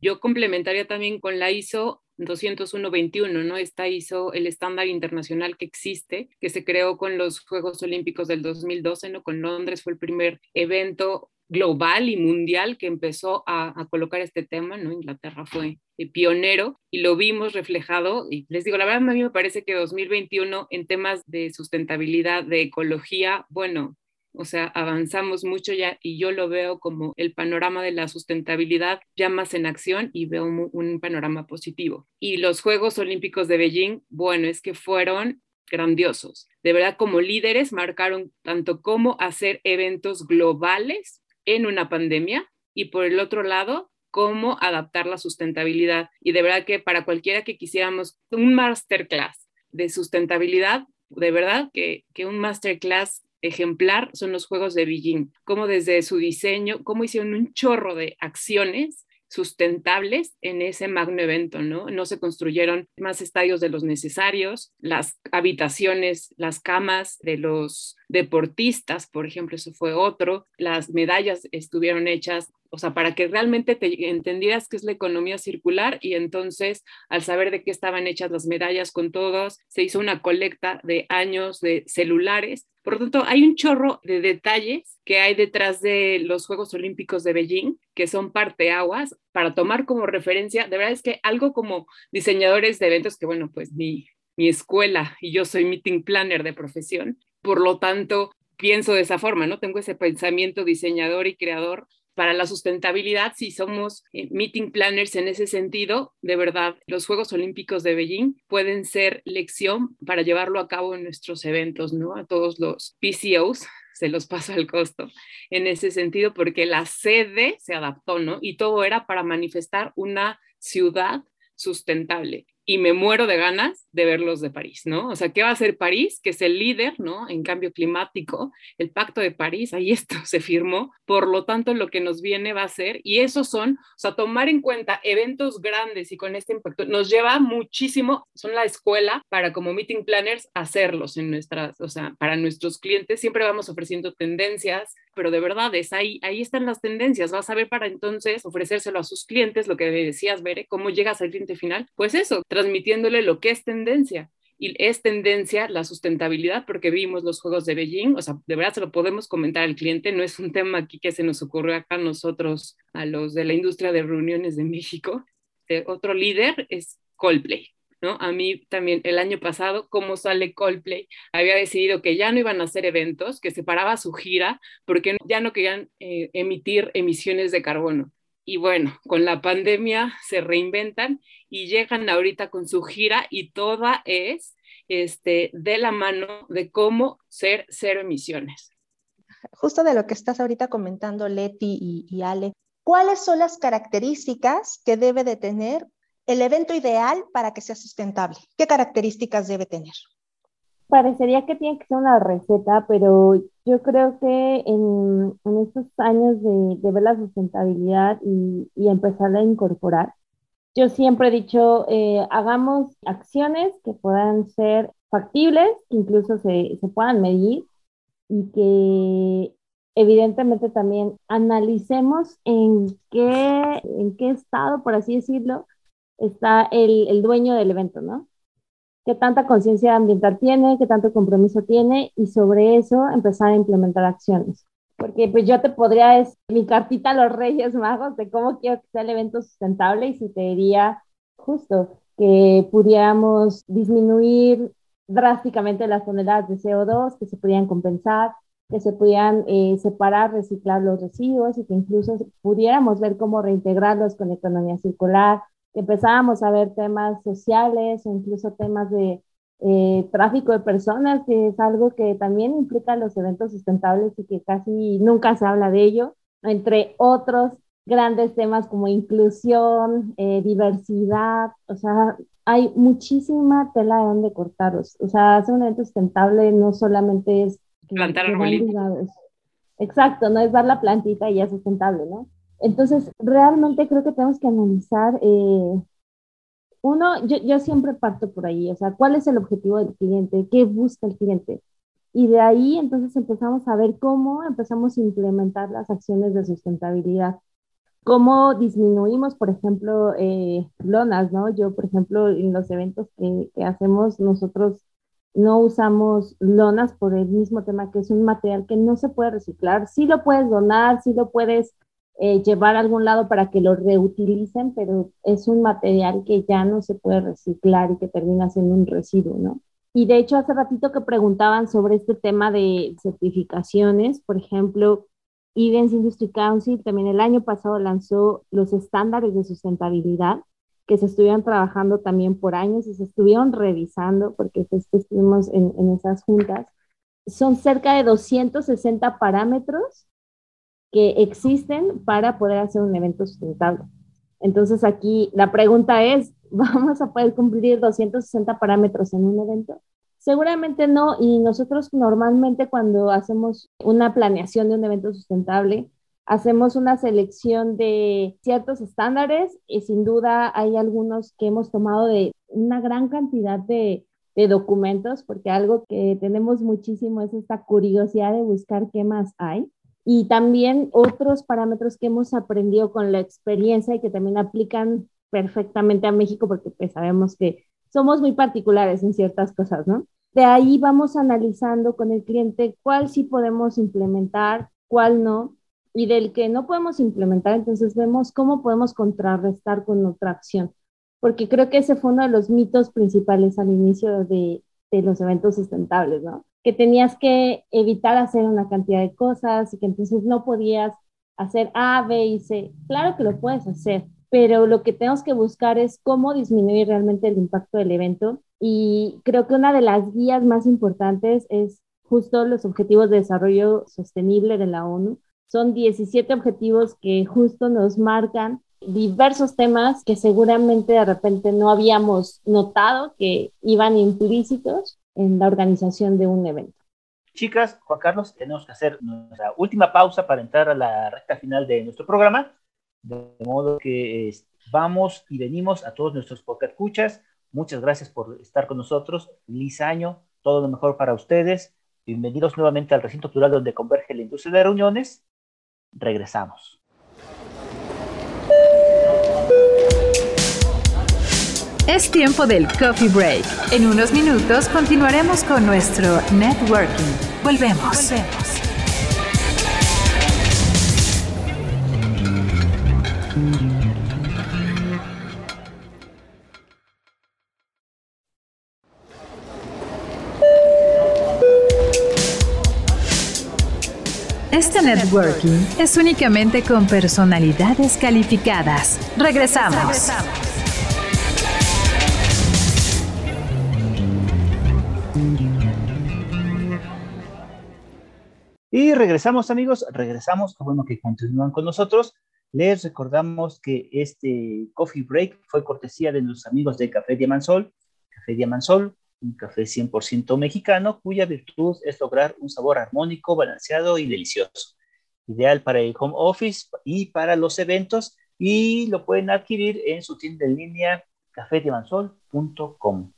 Yo complementaría también con la ISO 201-21, ¿no? Esta ISO, el estándar internacional que existe, que se creó con los Juegos Olímpicos del 2012, ¿no? Con Londres fue el primer evento global y mundial que empezó a, colocar este tema, ¿no? Inglaterra fue pionero y lo vimos reflejado. Y les digo, la verdad, a mí me parece que 2021 en temas de sustentabilidad, de ecología, bueno, o sea, avanzamos mucho ya y yo lo veo como el panorama de la sustentabilidad ya más en acción y veo un, panorama positivo. Y los Juegos Olímpicos de Beijing, bueno, es que fueron grandiosos. De verdad, como líderes marcaron tanto cómo hacer eventos globales en una pandemia y por el otro lado, cómo adaptar la sustentabilidad. Y de verdad que para cualquiera que quisiéramos un masterclass de sustentabilidad, de verdad que, que un masterclass ejemplar son los Juegos de Beijing, cómo desde su diseño, cómo hicieron un chorro de acciones sustentables en ese magno evento, ¿no? No se construyeron más estadios de los necesarios, las habitaciones, las camas de los deportistas, por ejemplo, eso fue otro, las medallas estuvieron hechas o sea, para que realmente te entendieras qué es la economía circular y entonces al saber de qué estaban hechas las medallas con todos, se hizo una colecta de años de celulares. Por lo tanto, hay un chorro de detalles que hay detrás de los Juegos Olímpicos de Beijing, que son parteaguas para tomar como referencia. De verdad es que algo como diseñadores de eventos, que bueno, pues mi, mi escuela y yo soy meeting planner de profesión, por lo tanto, pienso de esa forma, ¿no? Tengo ese pensamiento diseñador y creador para la sustentabilidad, si somos eh, meeting planners en ese sentido, de verdad, los Juegos Olímpicos de Beijing pueden ser lección para llevarlo a cabo en nuestros eventos, ¿no? A todos los PCOs <laughs> se los paso al costo en ese sentido, porque la sede se adaptó, ¿no? Y todo era para manifestar una ciudad sustentable y me muero de ganas de verlos de París, ¿no? O sea, ¿qué va a hacer París? Que es el líder, ¿no? En cambio climático, el Pacto de París, ahí <laughs> esto se firmó, por lo tanto lo que nos viene va a ser, y esos son, o sea, tomar en cuenta eventos grandes y con este impacto, nos lleva muchísimo, son la escuela para como meeting planners hacerlos en nuestras, o sea, para nuestros clientes, siempre vamos ofreciendo tendencias, pero de verdad es ahí, ahí están las tendencias, vas a ver para entonces ofrecérselo a sus clientes, lo que decías, Bere, cómo llegas al cliente final, pues eso, transmitiéndole lo que es tendencia. Y es tendencia la sustentabilidad porque vimos los Juegos de Beijing, o sea, de verdad se lo podemos comentar al cliente, no es un <laughs> tema aquí que se nos ocurrió acá a nosotros, a los de la industria de reuniones de México. Eh, otro líder es Coldplay. ¿No? A mí también el año pasado, como sale Coldplay, había decidido que ya no iban a hacer eventos, que se paraba su gira porque ya no querían eh, emitir emisiones de carbono y bueno, con la pandemia se reinventan y llegan ahorita con su gira y toda es este, de la mano de cómo ser cero emisiones. Justo de lo que estás ahorita comentando, Leti y, Ale, ¿cuáles son las características que debe de tener el evento ideal para que sea sustentable? ¿Qué características debe tener? Parecería que tiene que ser una receta, pero yo creo que en, estos años de, ver la sustentabilidad y, y empezar a incorporar, yo siempre he dicho, eh, hagamos acciones que puedan ser factibles, que incluso se, se puedan medir y que evidentemente también analicemos en qué, en qué estado, por así decirlo, está el, el dueño del evento, ¿no? Qué tanta conciencia ambiental tiene, qué tanto compromiso tiene y sobre eso empezar a implementar acciones. Porque pues yo te podría decir mi cartita a los Reyes Magos de cómo quiero que sea el evento sustentable y si te diría justo que pudiéramos disminuir drásticamente las toneladas de CO2, que se pudieran compensar, que se pudieran eh, separar, reciclar los residuos y que incluso pudiéramos ver cómo reintegrarlos con economía circular, empezábamos a ver temas sociales o incluso temas de eh, tráfico de personas, que es algo que también implica los eventos sustentables y que casi nunca se habla de ello, entre otros grandes temas como inclusión, eh, diversidad, o sea, hay muchísima tela de donde cortaros. O sea, hacer un evento sustentable no solamente es... Plantar arbolitos. Exacto, no es dar la plantita y ya es sustentable, ¿no? Entonces, realmente creo que tenemos que analizar, eh, uno, yo, yo, siempre parto por ahí, o sea, ¿cuál es el objetivo del cliente? ¿Qué busca el cliente? Y de ahí entonces empezamos a ver cómo empezamos a implementar las acciones de sustentabilidad. Cómo disminuimos, por ejemplo, eh, lonas, ¿no? Yo, por ejemplo, en los eventos que, que hacemos, nosotros no usamos lonas por el mismo tema que es un material que no se puede reciclar. Sí lo puedes donar, sí lo puedes eh, llevar a algún lado para que lo reutilicen, pero es un material que ya no se puede reciclar y que termina siendo un residuo, ¿no? Y de hecho, hace ratito que preguntaban sobre este tema de certificaciones, por ejemplo, Events Industry Council también el año pasado lanzó los estándares de sustentabilidad que se estuvieron trabajando también por años y se estuvieron revisando porque pues, estuvimos en, en esas juntas. Son cerca de 260 parámetros que existen para poder hacer un evento sustentable. Entonces aquí la pregunta es, <laughs> ¿vamos a poder cumplir 260 parámetros en un evento? Seguramente no, y nosotros normalmente cuando hacemos una planeación de un evento sustentable, hacemos una selección de ciertos estándares y sin duda hay algunos que hemos tomado de una gran cantidad de, de documentos, porque algo que tenemos muchísimo es esta curiosidad de buscar qué más hay y también otros parámetros que hemos aprendido con la experiencia y que también aplican perfectamente a México porque pues sabemos que somos muy particulares en ciertas cosas, ¿no? De ahí vamos analizando con el cliente cuál sí podemos implementar, cuál no, y del que no podemos implementar, entonces vemos cómo podemos contrarrestar con otra acción, porque creo que ese fue uno de los mitos principales al inicio de, de los eventos sustentables, ¿no? Que tenías que evitar hacer una cantidad de cosas y que entonces no podías hacer A, B y C. Claro que lo puedes hacer, pero lo que tenemos que buscar es cómo disminuir realmente el impacto del evento. Y creo que una de las guías más importantes es justo los Objetivos de Desarrollo Sostenible de la ONU. Son 17 objetivos que justo nos marcan diversos temas que seguramente de repente no habíamos notado que iban implícitos en la organización de un evento. Chicas, Juan Carlos, tenemos que hacer nuestra última pausa para entrar a la recta final de nuestro programa, de modo que vamos y venimos a todos nuestros podcast escuchas. Muchas gracias por estar con nosotros. Feliz año, todo lo mejor para ustedes. Bienvenidos nuevamente al recinto plural donde converge la industria de reuniones. Regresamos. Es tiempo del coffee break. En unos minutos continuaremos con nuestro networking. Volvemos. Este networking es únicamente con personalidades calificadas. Regresamos. Y regresamos, amigos, regresamos, bueno que continúan con nosotros. Les recordamos que este coffee break fue cortesía de los amigos de Café Diamansol. Café Diamansol, un café 100% mexicano cuya virtud es lograr un sabor armónico, balanceado y delicioso. Ideal para el home office y para los eventos y lo pueden adquirir en su tienda en línea cafedimansol.com.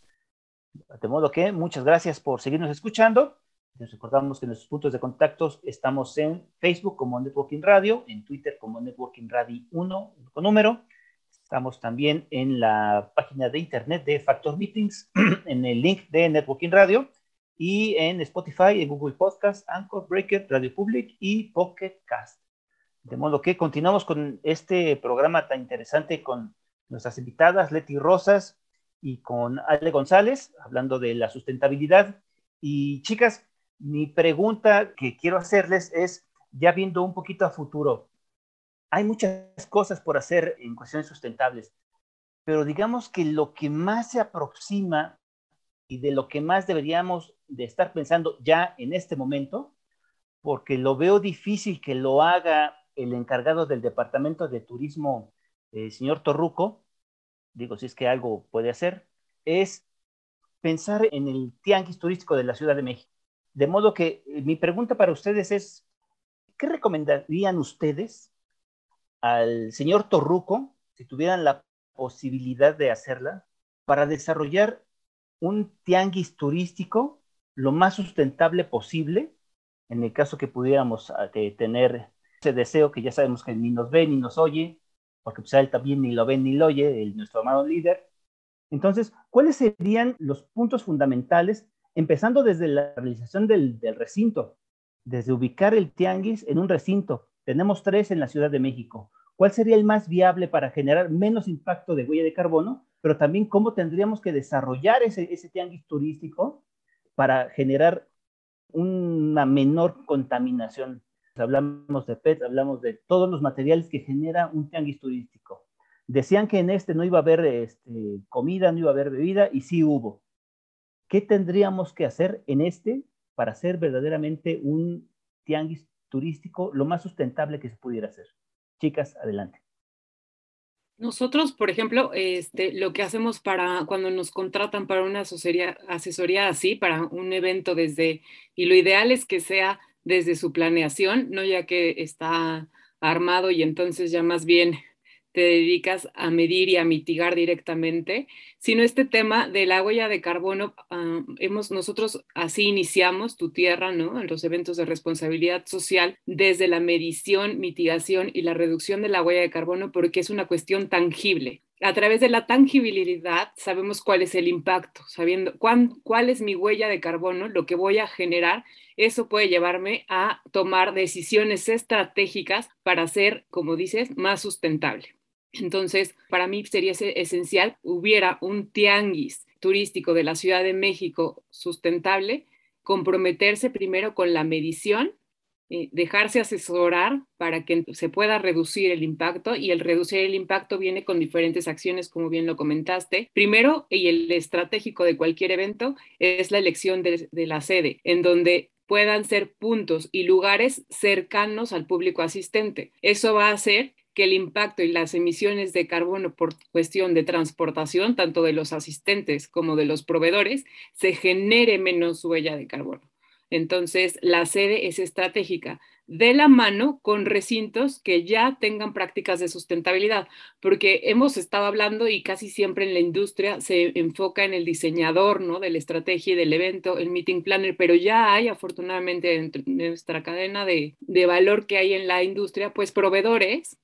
De modo que muchas gracias por seguirnos escuchando. Les recordamos que nuestros puntos de contacto estamos en Facebook como Networking Radio, en Twitter como Networking Radio 1 con número. Estamos también en la página de internet de Factor Meetings, <clears throat> en el link de Networking Radio y en Spotify, en Google Podcast, Anchor, Breaker, Radio Public y Pocket Cast. De modo que continuamos con este programa tan interesante con nuestras invitadas, Leti Rosas y con Ale González, hablando de la sustentabilidad. Y chicas, mi pregunta que quiero hacerles es, ya viendo un poquito a futuro, hay muchas cosas por hacer en cuestiones sustentables, pero digamos que lo que más se aproxima y de lo que más deberíamos de estar pensando ya en este momento, porque lo veo difícil que lo haga el encargado del Departamento de Turismo, el señor Torruco, digo, si es que algo puede hacer, es pensar en el tianguis turístico de la Ciudad de México. De modo que eh, mi pregunta para ustedes es, ¿qué recomendarían ustedes al señor Torruco, si tuvieran la posibilidad de hacerla, para desarrollar un tianguis turístico lo más sustentable posible, en el caso que pudiéramos ah, tener ese deseo que ya sabemos que ni nos ve ni nos oye, porque pues él también ni lo ve ni lo oye, el, nuestro amado líder. Entonces, ¿cuáles serían los puntos fundamentales empezando desde la realización del, recinto, desde ubicar el tianguis en un recinto. Tenemos tres en la Ciudad de México. ¿Cuál sería el más viable para generar menos impacto de huella de carbono? Pero también cómo tendríamos que desarrollar ese, tianguis turístico para generar una menor contaminación. Hablamos de PET, hablamos de todos los materiales que genera un tianguis turístico. Decían que en este no iba a haber este, comida, no iba a haber bebida, y sí hubo. ¿Qué tendríamos que hacer en este para hacer verdaderamente un tianguis turístico lo más sustentable que se pudiera hacer? Chicas, adelante. Nosotros, por ejemplo, este, lo que hacemos para cuando nos contratan para una asesoría así, para un evento desde, y lo ideal es que sea desde su planeación, no ya que está armado y entonces ya más bien te dedicas a medir y a mitigar directamente, sino este tema de la huella de carbono, ah, hemos, nosotros así iniciamos tu tierra, ¿no? En los eventos de responsabilidad social, desde la medición, mitigación y la reducción de la huella de carbono, porque es una cuestión tangible. A través de la tangibilidad sabemos cuál es el impacto, sabiendo cuán, cuál es mi huella de carbono, lo que voy a generar, eso puede llevarme a tomar decisiones estratégicas para ser, como dices, más sustentable. Entonces, para mí sería esencial hubiera un tianguis turístico de la Ciudad de México sustentable, comprometerse primero con la medición, eh, dejarse asesorar para que se pueda reducir el impacto y el reducir el impacto viene con diferentes acciones, como bien lo comentaste. Primero, y el estratégico de cualquier evento, es la elección de la sede, en donde puedan ser puntos y lugares cercanos al público asistente. Eso va a hacer que el impacto y las emisiones de carbono por cuestión de transportación, tanto de los asistentes como de los proveedores, se genere menos huella de carbono. Entonces, la sede es estratégica de la mano con recintos que ya tengan prácticas de sustentabilidad, porque hemos estado hablando y casi siempre en la industria se enfoca en el diseñador, ¿no? De la estrategia y del evento, el meeting planner, pero ya hay afortunadamente en nuestra cadena de, de valor que hay en la industria, pues proveedores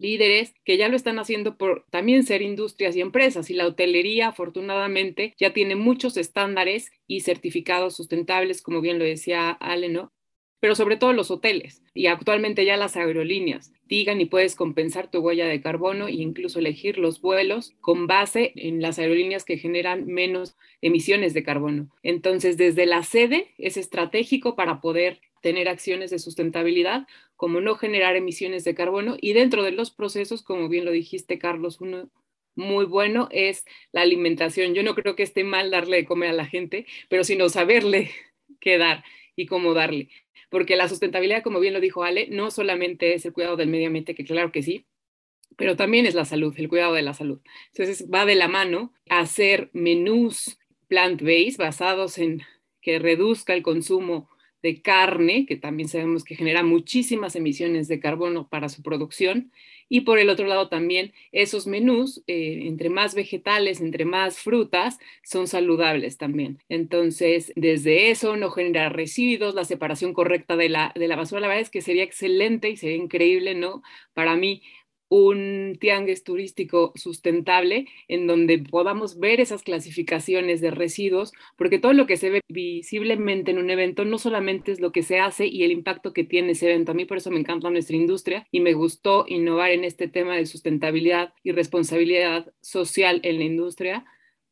líderes que ya lo están haciendo por también ser industrias y empresas. Y la hotelería, afortunadamente, ya tiene muchos estándares y certificados sustentables, como bien lo decía Ale, ¿no? Pero sobre todo los hoteles y actualmente ya las aerolíneas digan y puedes compensar tu huella de carbono e incluso elegir los vuelos con base en las aerolíneas que generan menos emisiones de carbono. Entonces, desde la sede es estratégico para poder tener acciones de sustentabilidad, como no generar emisiones de carbono. Y dentro de los procesos, como bien lo dijiste, Carlos, uno muy bueno es la alimentación. Yo no creo que esté mal darle de comer a la gente, pero sino saberle <laughs> qué dar y cómo darle. Porque la sustentabilidad, como bien lo dijo Ale, no solamente es el cuidado del medio ambiente, que claro que sí, pero también es la salud, el cuidado de la salud. Entonces va de la mano hacer menús plant-based, basados en que reduzca el consumo de carne, que también sabemos que genera muchísimas emisiones de carbono para su producción, y por el otro lado también esos menús, eh, entre más vegetales, entre más frutas, son saludables también. Entonces, desde eso, no generar residuos, la separación correcta de la, de la basura, la verdad es que sería excelente y sería increíble, ¿no? Para mí, un tianguis turístico sustentable en donde podamos ver esas clasificaciones de residuos, porque todo lo que se ve visiblemente en un evento no solamente es lo que se hace y el impacto que tiene ese evento. A mí por eso me encanta nuestra industria y me gustó innovar en este tema de sustentabilidad y responsabilidad social en la industria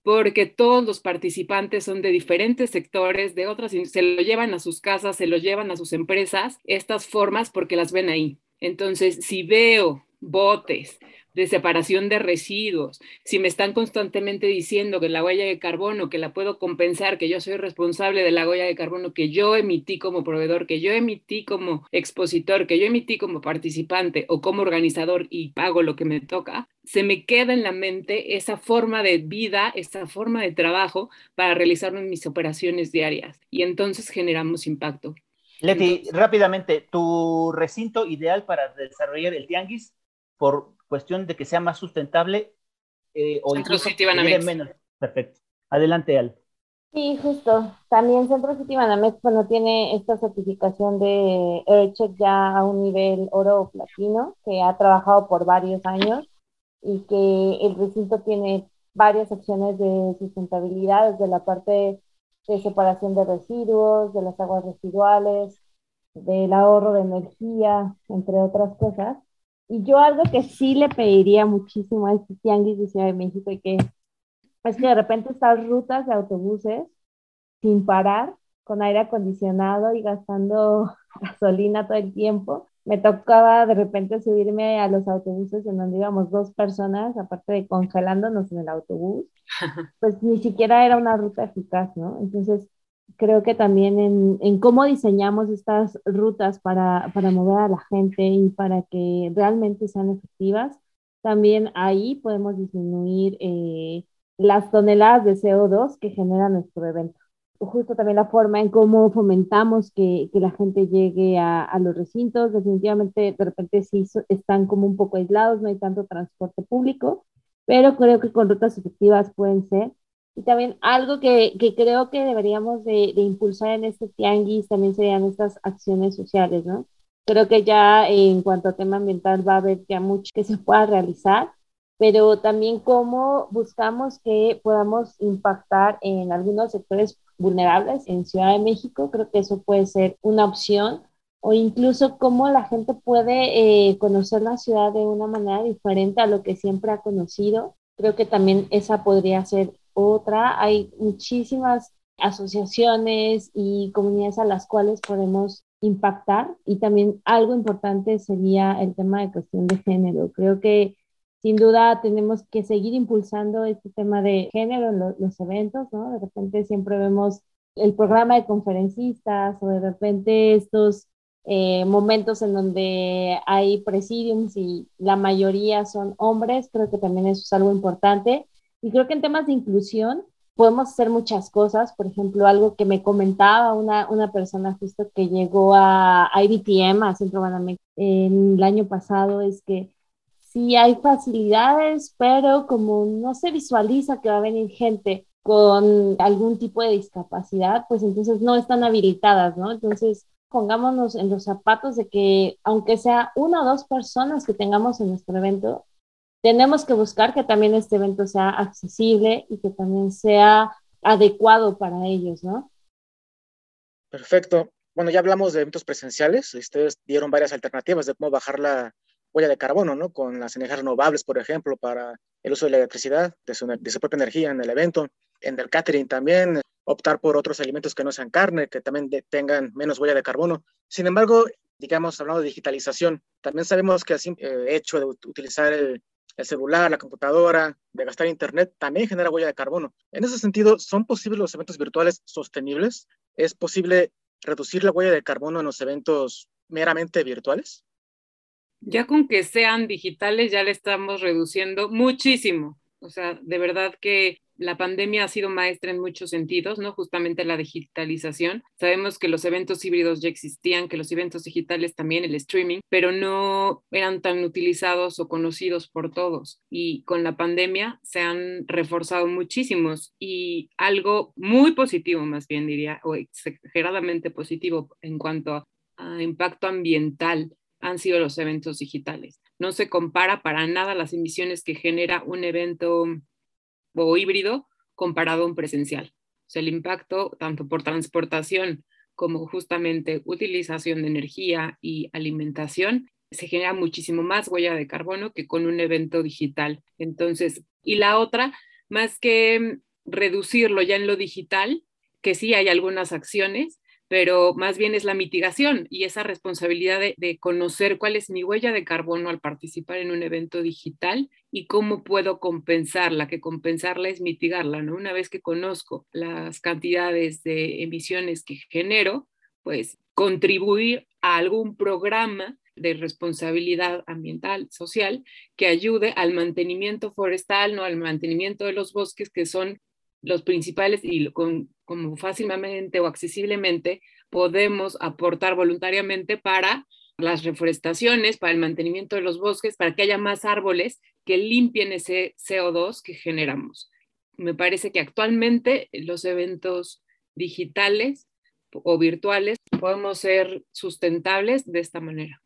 porque todos los participantes son de diferentes sectores, de otras, se lo llevan a sus casas, se lo llevan a sus empresas, estas formas porque las ven ahí. Entonces, si veo botes, de separación de residuos, si me están constantemente diciendo que la huella de carbono, que la puedo compensar, que yo soy responsable de la huella de carbono que yo emití como proveedor, que yo emití como expositor, que yo emití como participante o como organizador y pago lo que me toca, se me queda en la mente esa forma de vida, esa forma de trabajo para realizar mis operaciones diarias. Y entonces generamos impacto. Leti, rápidamente, tu recinto ideal para desarrollar el tianguis por cuestión de que sea más sustentable eh, o incluso menos. Perfecto. Adelante, Al. Sí, justo. También Centro City Banamex, bueno, tiene esta certificación de AirCheck ya a un nivel oro o platino, que ha trabajado por varios años y que el recinto tiene varias acciones de sustentabilidad, desde la parte de separación de residuos, de las aguas residuales, del ahorro de energía, entre otras cosas. Y yo algo que sí le pediría muchísimo a este tianguis de Ciudad de México y que es que de repente estas rutas de autobuses sin parar, con aire acondicionado y gastando <laughs> gasolina todo el tiempo. Me tocaba de repente subirme a los autobuses en donde íbamos dos personas, aparte de congelándonos en el autobús, <laughs> pues ni siquiera era una ruta eficaz, ¿no? Entonces, creo que también en, en cómo diseñamos estas rutas para, para, mover a la gente y para que realmente sean efectivas, también ahí podemos disminuir eh, las toneladas de CO2 que genera nuestro evento. Justo también la forma en cómo fomentamos que, que la gente llegue a, a, los recintos, definitivamente de repente sí están como un poco aislados, no hay tanto transporte público, pero creo que con rutas efectivas pueden ser y también algo que, que creo que deberíamos de, de, impulsar en este tianguis también serían estas acciones sociales, ¿no? Creo que ya en cuanto a tema ambiental va a haber ya mucho que se pueda realizar, pero también cómo buscamos que podamos impactar en algunos sectores vulnerables en Ciudad de México, creo que eso puede ser una opción, o incluso cómo la gente puede eh, conocer la ciudad de una manera diferente a lo que siempre ha conocido. Creo que también esa podría ser otra. Hay muchísimas asociaciones y comunidades a las cuales podemos impactar y también algo importante sería el tema de cuestión de género. Creo que sin duda tenemos que seguir impulsando este tema de género en los eventos, ¿no? De repente siempre vemos el programa de conferencistas o de repente estos eh, momentos en donde hay presidiums y la mayoría son hombres, creo que también eso es algo importante y creo que en temas de inclusión podemos hacer muchas cosas. Por ejemplo, algo que me comentaba una, una persona justo que llegó a IBTM, a Centro Banamex, el año pasado, es que sí hay facilidades, pero como no se visualiza que va a venir gente con algún tipo de discapacidad, pues entonces no están habilitadas, ¿no? Entonces, pongámonos en los zapatos de que aunque sea una o dos personas que tengamos en nuestro evento, tenemos que buscar que también este evento sea accesible y que también sea adecuado para ellos, ¿no? Perfecto. Bueno, ya hablamos de eventos presenciales. Ustedes dieron varias alternativas de cómo bajar la huella de carbono, ¿no? Con las energías renovables, por ejemplo, para el uso de la electricidad, de su, propia energía en el evento. En el catering también, optar por otros alimentos que no sean carne, que también tengan menos huella de carbono. Sin embargo, digamos, hablando de digitalización, también sabemos que el eh, hecho de utilizar el, el celular, la computadora, de gastar internet, también genera huella de carbono. En ese sentido, ¿son posibles los eventos virtuales sostenibles? ¿Es posible reducir la huella de carbono en los eventos meramente virtuales? Ya con que sean digitales, ya le estamos reduciendo muchísimo. O sea, de verdad que la pandemia ha sido maestra en muchos sentidos, ¿no? Justamente la digitalización. Sabemos que los eventos híbridos ya existían, que los eventos digitales también, el streaming, pero no eran tan utilizados o conocidos por todos. Y con la pandemia se han reforzado muchísimos y algo muy positivo, más bien diría, o exageradamente positivo en cuanto a impacto ambiental han sido los eventos digitales. No se compara para nada las emisiones que genera un evento híbrido comparado a un presencial. O sea, el impacto tanto por transportación como justamente utilización de energía y alimentación se genera muchísimo más huella de carbono que con un evento digital. Entonces, y la otra, más que reducirlo ya en lo digital, que sí hay algunas acciones, pero más bien es la mitigación y esa responsabilidad de, conocer cuál es mi huella de carbono al participar en un evento digital y cómo puedo compensarla, que compensarla es mitigarla, ¿no? Una vez que conozco las cantidades de emisiones que genero, pues contribuir a algún programa de responsabilidad ambiental, social, que ayude al mantenimiento forestal, ¿no? al mantenimiento de los bosques, que son los principales y con, como fácilmente o accesiblemente podemos aportar voluntariamente para las reforestaciones, para el mantenimiento de los bosques, para que haya más árboles que limpien ese CO2 que generamos. Me parece que actualmente los eventos digitales o virtuales podemos ser sustentables de esta manera.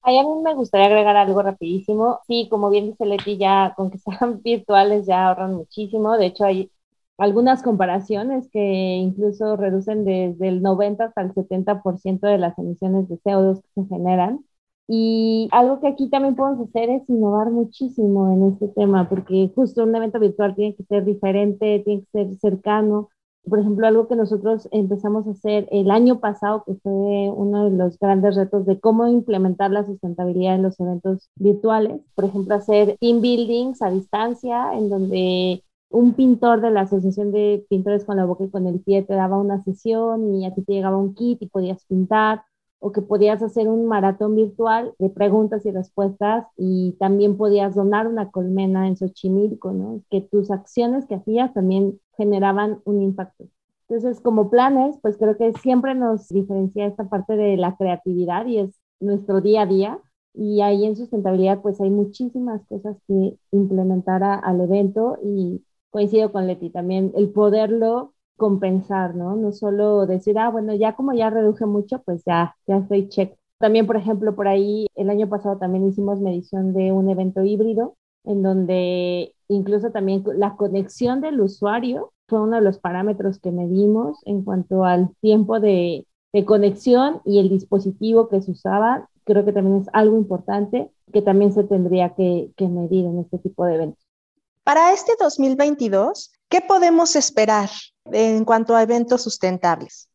a mí me gustaría agregar algo rapidísimo. Sí, como bien dice Leti, ya con que <laughs> sean virtuales ya ahorran muchísimo. De hecho, hay algunas comparaciones que incluso reducen desde el 90 hasta el 70% de las emisiones de CO2 que se generan. Y algo que aquí también podemos hacer es innovar muchísimo en este tema, porque justo un evento virtual tiene que ser diferente, tiene que ser cercano. Por ejemplo, algo que nosotros empezamos a hacer el año pasado, que fue uno de los grandes retos de cómo implementar la sustentabilidad en los eventos virtuales. Por ejemplo, hacer team buildings a distancia, en donde un pintor de la Asociación de Pintores con la Boca y con el Pie te daba una sesión y a ti te llegaba un kit y podías pintar, o que podías hacer un maratón virtual de preguntas y respuestas y también podías donar una colmena en Xochimilco, ¿no? Que tus acciones que hacías también generaban un impacto. Entonces, como planes, pues creo que siempre nos diferencia esta parte de la creatividad y es nuestro día a día. Y ahí en sustentabilidad, pues hay muchísimas cosas que implementar al evento y coincido con Leti también, el poderlo compensar, ¿no? No solo decir, ah, bueno, ya como ya reduje mucho, pues ya, ya estoy check. También, por ejemplo, por ahí el año pasado también hicimos medición de un evento híbrido en donde incluso también la conexión del usuario fue uno de los parámetros que medimos en cuanto al tiempo de, de conexión y el dispositivo que se usaba. Creo que también es algo importante que también se tendría que, que medir en este tipo de eventos. Para este 2022, ¿qué podemos esperar en cuanto a eventos sustentables?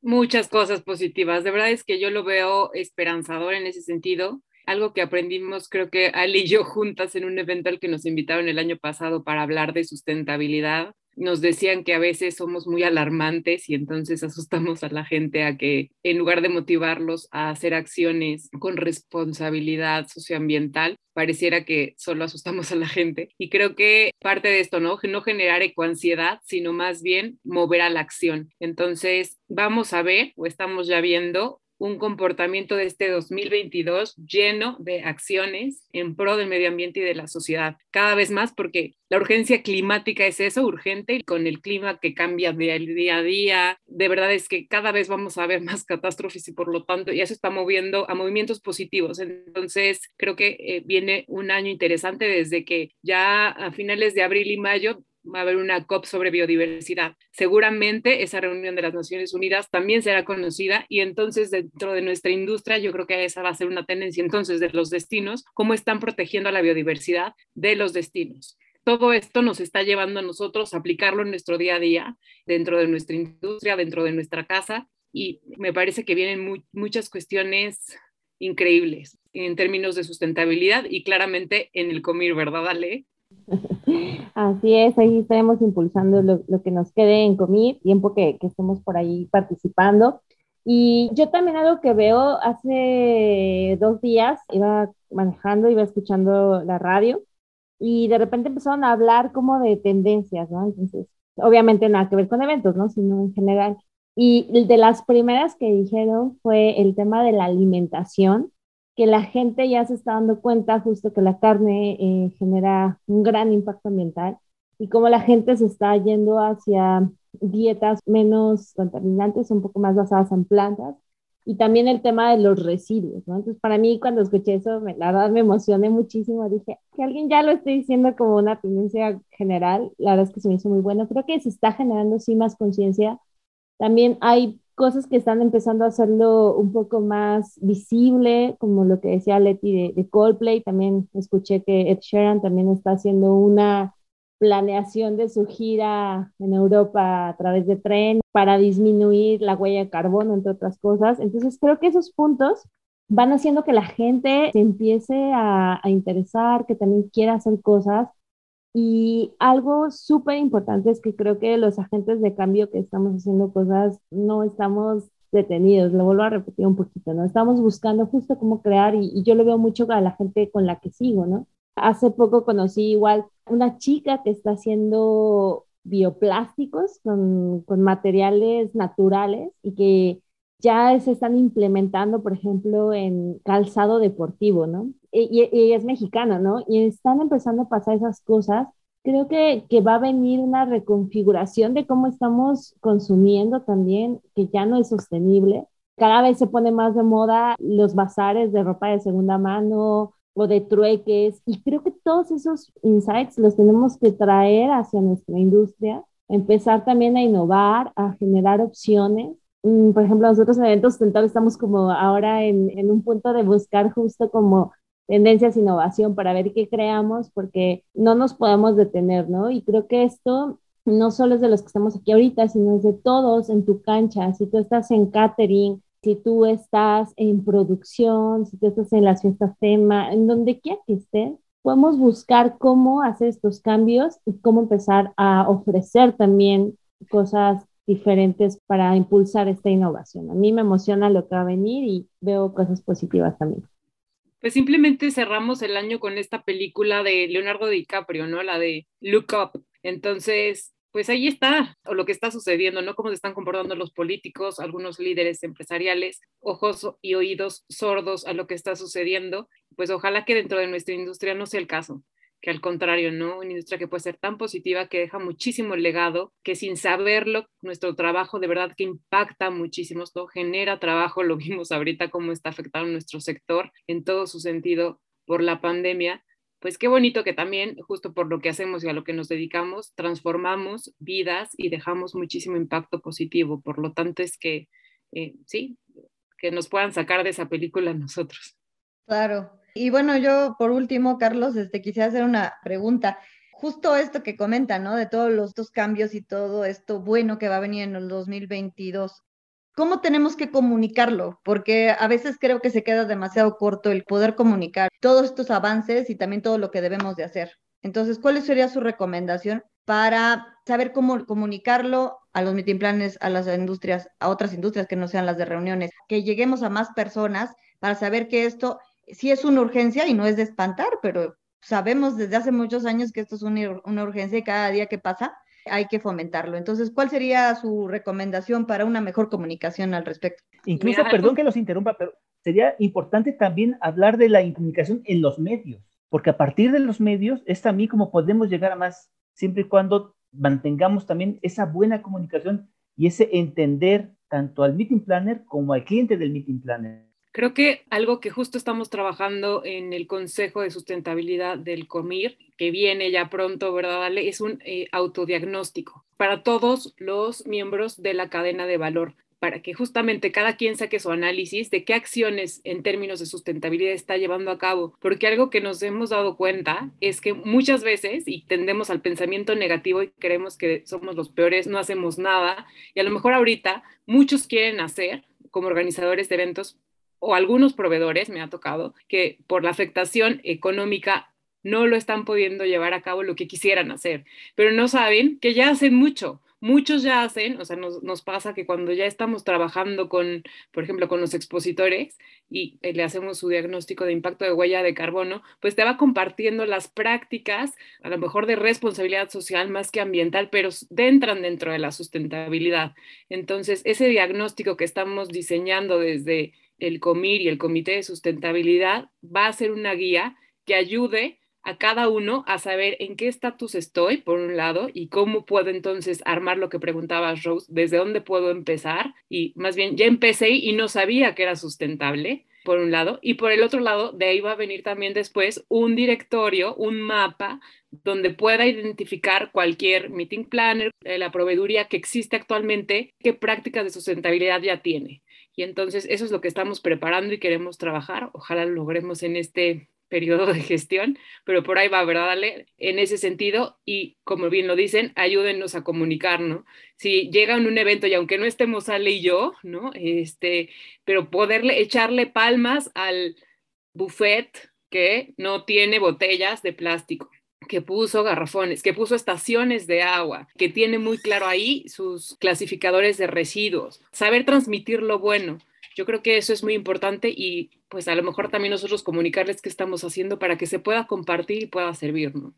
Muchas cosas positivas. De verdad es que yo lo veo esperanzador en ese sentido. Algo que aprendimos, creo que Ali y yo juntas en un evento al que nos invitaron el año pasado para hablar de sustentabilidad nos decían que a veces somos muy alarmantes y entonces asustamos a la gente a que en lugar de motivarlos a hacer acciones con responsabilidad socioambiental, pareciera que solo asustamos a la gente. Y creo que parte de esto, ¿no? No generar ecoansiedad, sino más bien mover a la acción. Entonces, vamos a ver, o estamos ya viendo un comportamiento de este 2022 lleno de acciones en pro del medio ambiente y de la sociedad. Cada vez más porque la urgencia climática es eso, urgente, y con el clima que cambia de día a día, de verdad es que cada vez vamos a ver más catástrofes y por lo tanto ya se está moviendo a movimientos positivos. Entonces, creo que eh, viene un año interesante desde que ya a finales de abril y mayo va a haber una COP sobre biodiversidad. Seguramente esa reunión de las Naciones Unidas también será conocida y entonces dentro de nuestra industria yo creo que esa va a ser una tendencia entonces de los destinos, cómo están protegiendo a la biodiversidad de los destinos. Todo esto nos está llevando a nosotros a aplicarlo en nuestro día a día, dentro de nuestra industria, dentro de nuestra casa y me parece que vienen muchas cuestiones increíbles en términos de sustentabilidad y claramente en el comer, ¿verdad, Ale? <laughs> Así es, ahí estaremos impulsando lo, que nos quede en comir, tiempo que, que, estemos por ahí participando. Y yo también algo que veo hace dos días, iba manejando, iba escuchando la radio y de repente empezaron a hablar como de tendencias, ¿no? Entonces, obviamente nada que ver con eventos, ¿no? Sino en general. Y de las primeras que dijeron fue el tema de la alimentación, que la gente ya se está dando cuenta justo que la carne eh, genera un gran impacto ambiental y como la gente se está yendo hacia dietas menos contaminantes, un poco más basadas en plantas, y también el tema de los residuos, ¿no? Entonces, para mí, cuando escuché eso, la verdad me emocioné muchísimo. Dije, que alguien ya lo esté diciendo como una tendencia general, la verdad es que se me hizo muy bueno. Creo que se está generando, sí, más conciencia. También hay cosas que están empezando a hacerlo un poco más visible, como lo que decía Leti de, de Coldplay. También escuché que Ed Sheeran también está haciendo una planeación de su gira en Europa a través de tren para disminuir la huella de carbono, entre otras cosas. Entonces, creo que esos puntos van haciendo que la gente se empiece a, interesar, que también quiera hacer cosas. Y algo súper importante es que creo que los agentes de cambio que estamos haciendo cosas no estamos detenidos, lo vuelvo a repetir un poquito, ¿no? Estamos buscando justo cómo crear y, y yo lo veo mucho a la gente con la que sigo, ¿no? Hace poco conocí igual una chica que está haciendo bioplásticos con, con materiales naturales y que ya se están implementando, por ejemplo, en calzado deportivo, ¿no? Y, y, es mexicana, ¿no? Y están empezando a pasar esas cosas. Creo que, que va a venir una reconfiguración de cómo estamos consumiendo también, que ya no es sostenible. Cada vez se pone más de moda los bazares de ropa de segunda mano, o de trueques. Y creo que todos esos insights los tenemos que traer hacia nuestra industria, empezar también a innovar, a generar opciones. Mm, por ejemplo, nosotros en Eventos Sustentables estamos como ahora en, en un punto de buscar justo como tendencias de innovación para ver qué creamos, porque no nos podemos detener, ¿no? Y creo que esto no solo es de los que estamos aquí ahorita, sino es de todos en tu cancha. Si tú estás en catering, si tú estás en producción, si tú estás en las fiestas tema, en donde quiera que estés, podemos buscar cómo hacer estos cambios y cómo empezar a ofrecer también cosas diferentes para impulsar esta innovación. A mí me emociona lo que va a venir y veo cosas positivas también. Pues simplemente cerramos el año con esta película de Leonardo DiCaprio, ¿no? La de Look Up. Entonces, pues ahí está o lo que está sucediendo, ¿no? Cómo se están comportando los políticos, algunos líderes empresariales, ojos y oídos sordos a lo que está sucediendo. Pues ojalá que dentro de nuestra industria no sea el caso, que al contrario, ¿no? Una industria que puede ser tan positiva, que deja muchísimo legado, que sin saberlo, nuestro trabajo de verdad que impacta muchísimo, ¿no? genera trabajo, <laughs> lo vimos ahorita cómo está afectando nuestro sector en todo su sentido por la pandemia pues qué bonito que también, justo por lo que hacemos y a lo que nos dedicamos, transformamos vidas y dejamos muchísimo impacto positivo. Por lo tanto, es que, eh, sí, que nos puedan sacar de esa película nosotros. Claro. Y bueno, yo por último, Carlos, este, quisiera hacer una pregunta. Justo esto que comenta, ¿no? De todos los estos cambios y todo esto bueno que va a venir en el 2022. ¿Cómo tenemos que comunicarlo? Porque a veces creo que se queda demasiado corto el poder comunicar todos estos avances y también todo lo que debemos de hacer. Entonces, ¿cuál sería su recomendación para saber cómo comunicarlo a los planes, a las industrias, a otras industrias que no sean las de reuniones, que lleguemos a más personas para saber que esto sí es una urgencia y no es de espantar, pero sabemos desde hace muchos años que esto es una, una urgencia y cada día que pasa hay que fomentarlo. Entonces, ¿cuál sería su recomendación para una mejor comunicación al respecto? Incluso, perdón que los interrumpa, pero sería importante también hablar de la comunicación en los medios, porque a partir de los medios es también como podemos llegar a más, siempre y cuando mantengamos también esa buena comunicación y ese entender tanto al meeting planner como al cliente del meeting planner. Creo que algo que justo estamos trabajando en el Consejo de Sustentabilidad del COMIR, que viene ya pronto, ¿verdad, Ale? Es un eh, autodiagnóstico para todos los miembros de la cadena de valor para que justamente cada quien saque su análisis de qué acciones en términos de sustentabilidad está llevando a cabo, porque algo que nos hemos dado cuenta es que muchas veces y tendemos al pensamiento negativo y creemos que somos los peores, no hacemos nada y a lo mejor ahorita muchos quieren hacer como organizadores de eventos o algunos proveedores, me ha tocado, que por la afectación económica no lo están pudiendo llevar a cabo lo que quisieran hacer, pero no saben que ya hacen mucho, muchos ya hacen, o sea, nos, nos, pasa que cuando ya estamos trabajando con, por ejemplo, con los expositores y eh, le hacemos su diagnóstico de impacto de huella de carbono, pues te va compartiendo las prácticas, a lo mejor de responsabilidad social más que ambiental, pero entran dentro de la sustentabilidad. Entonces, ese diagnóstico que estamos diseñando desde el COMIR y el Comité de Sustentabilidad va a ser una guía que ayude a cada uno a saber en qué estatus estoy, por un lado, y cómo puedo entonces armar lo que preguntabas, Rose, desde dónde puedo empezar. Y más bien, ya empecé y no sabía que era sustentable, por un lado, y por el otro lado, de ahí va a venir también después un directorio, un mapa, donde pueda identificar cualquier meeting planner, eh, la proveeduría que existe actualmente, qué prácticas de sustentabilidad ya tiene. Y entonces eso es lo que estamos preparando y queremos trabajar. Ojalá lo logremos en este periodo de gestión, pero por ahí va, ¿verdad, Dale? En ese sentido, y como bien lo dicen, ayúdennos a comunicar, ¿no? Si llegan un evento y aunque no estemos Ale y yo, ¿no? Este, pero poderle echarle palmas al buffet que no tiene botellas de plástico que puso garrafones, que puso estaciones de agua, que tiene muy claro ahí sus clasificadores de residuos, saber transmitir lo bueno. Yo creo que eso es muy importante y pues a lo mejor también nosotros comunicarles qué estamos haciendo para que se pueda compartir y pueda servir, ¿no?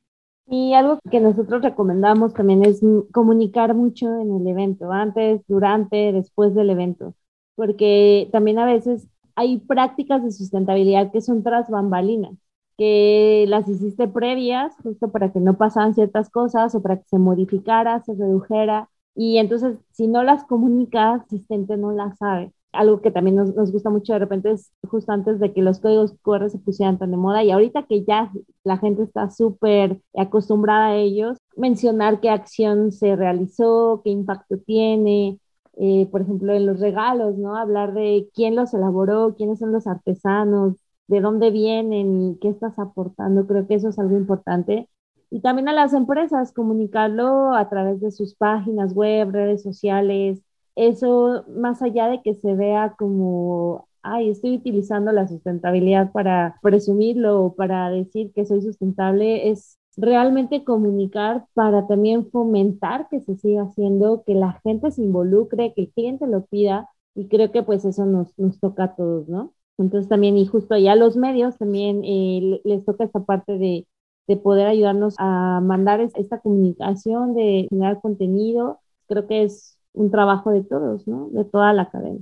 Y algo que nosotros recomendamos también es comunicar mucho en el evento, antes, durante, después del evento, porque también a veces hay prácticas de sustentabilidad que son tras bambalinas, que las hiciste previas justo para que no pasaran ciertas cosas o para que se modificara, se redujera, y entonces si no las comunicas, el asistente no las sabe algo que también nos, nos, gusta mucho de repente es justo antes de que los códigos QR se pusieran tan de moda y ahorita que ya la gente está súper acostumbrada a ellos, mencionar qué acción se realizó, qué impacto tiene, eh, por ejemplo, en los regalos, ¿no? Hablar de quién los elaboró, quiénes son los artesanos, de dónde vienen y qué estás aportando. Creo que eso es algo importante. Y también a las empresas, comunicarlo a través de sus páginas web, redes sociales, eso más allá de que se vea como, ay, estoy utilizando la sustentabilidad para presumirlo o para decir que soy sustentable, es realmente comunicar para también fomentar que se siga haciendo, que la gente se involucre, que el cliente lo pida y creo que pues eso nos, nos toca a todos, ¿no? Entonces también, y justo allá los medios también eh, les toca esta parte de, de poder ayudarnos a mandar esta comunicación, de generar contenido. Creo que es un trabajo de todos, ¿no? De toda la cadena.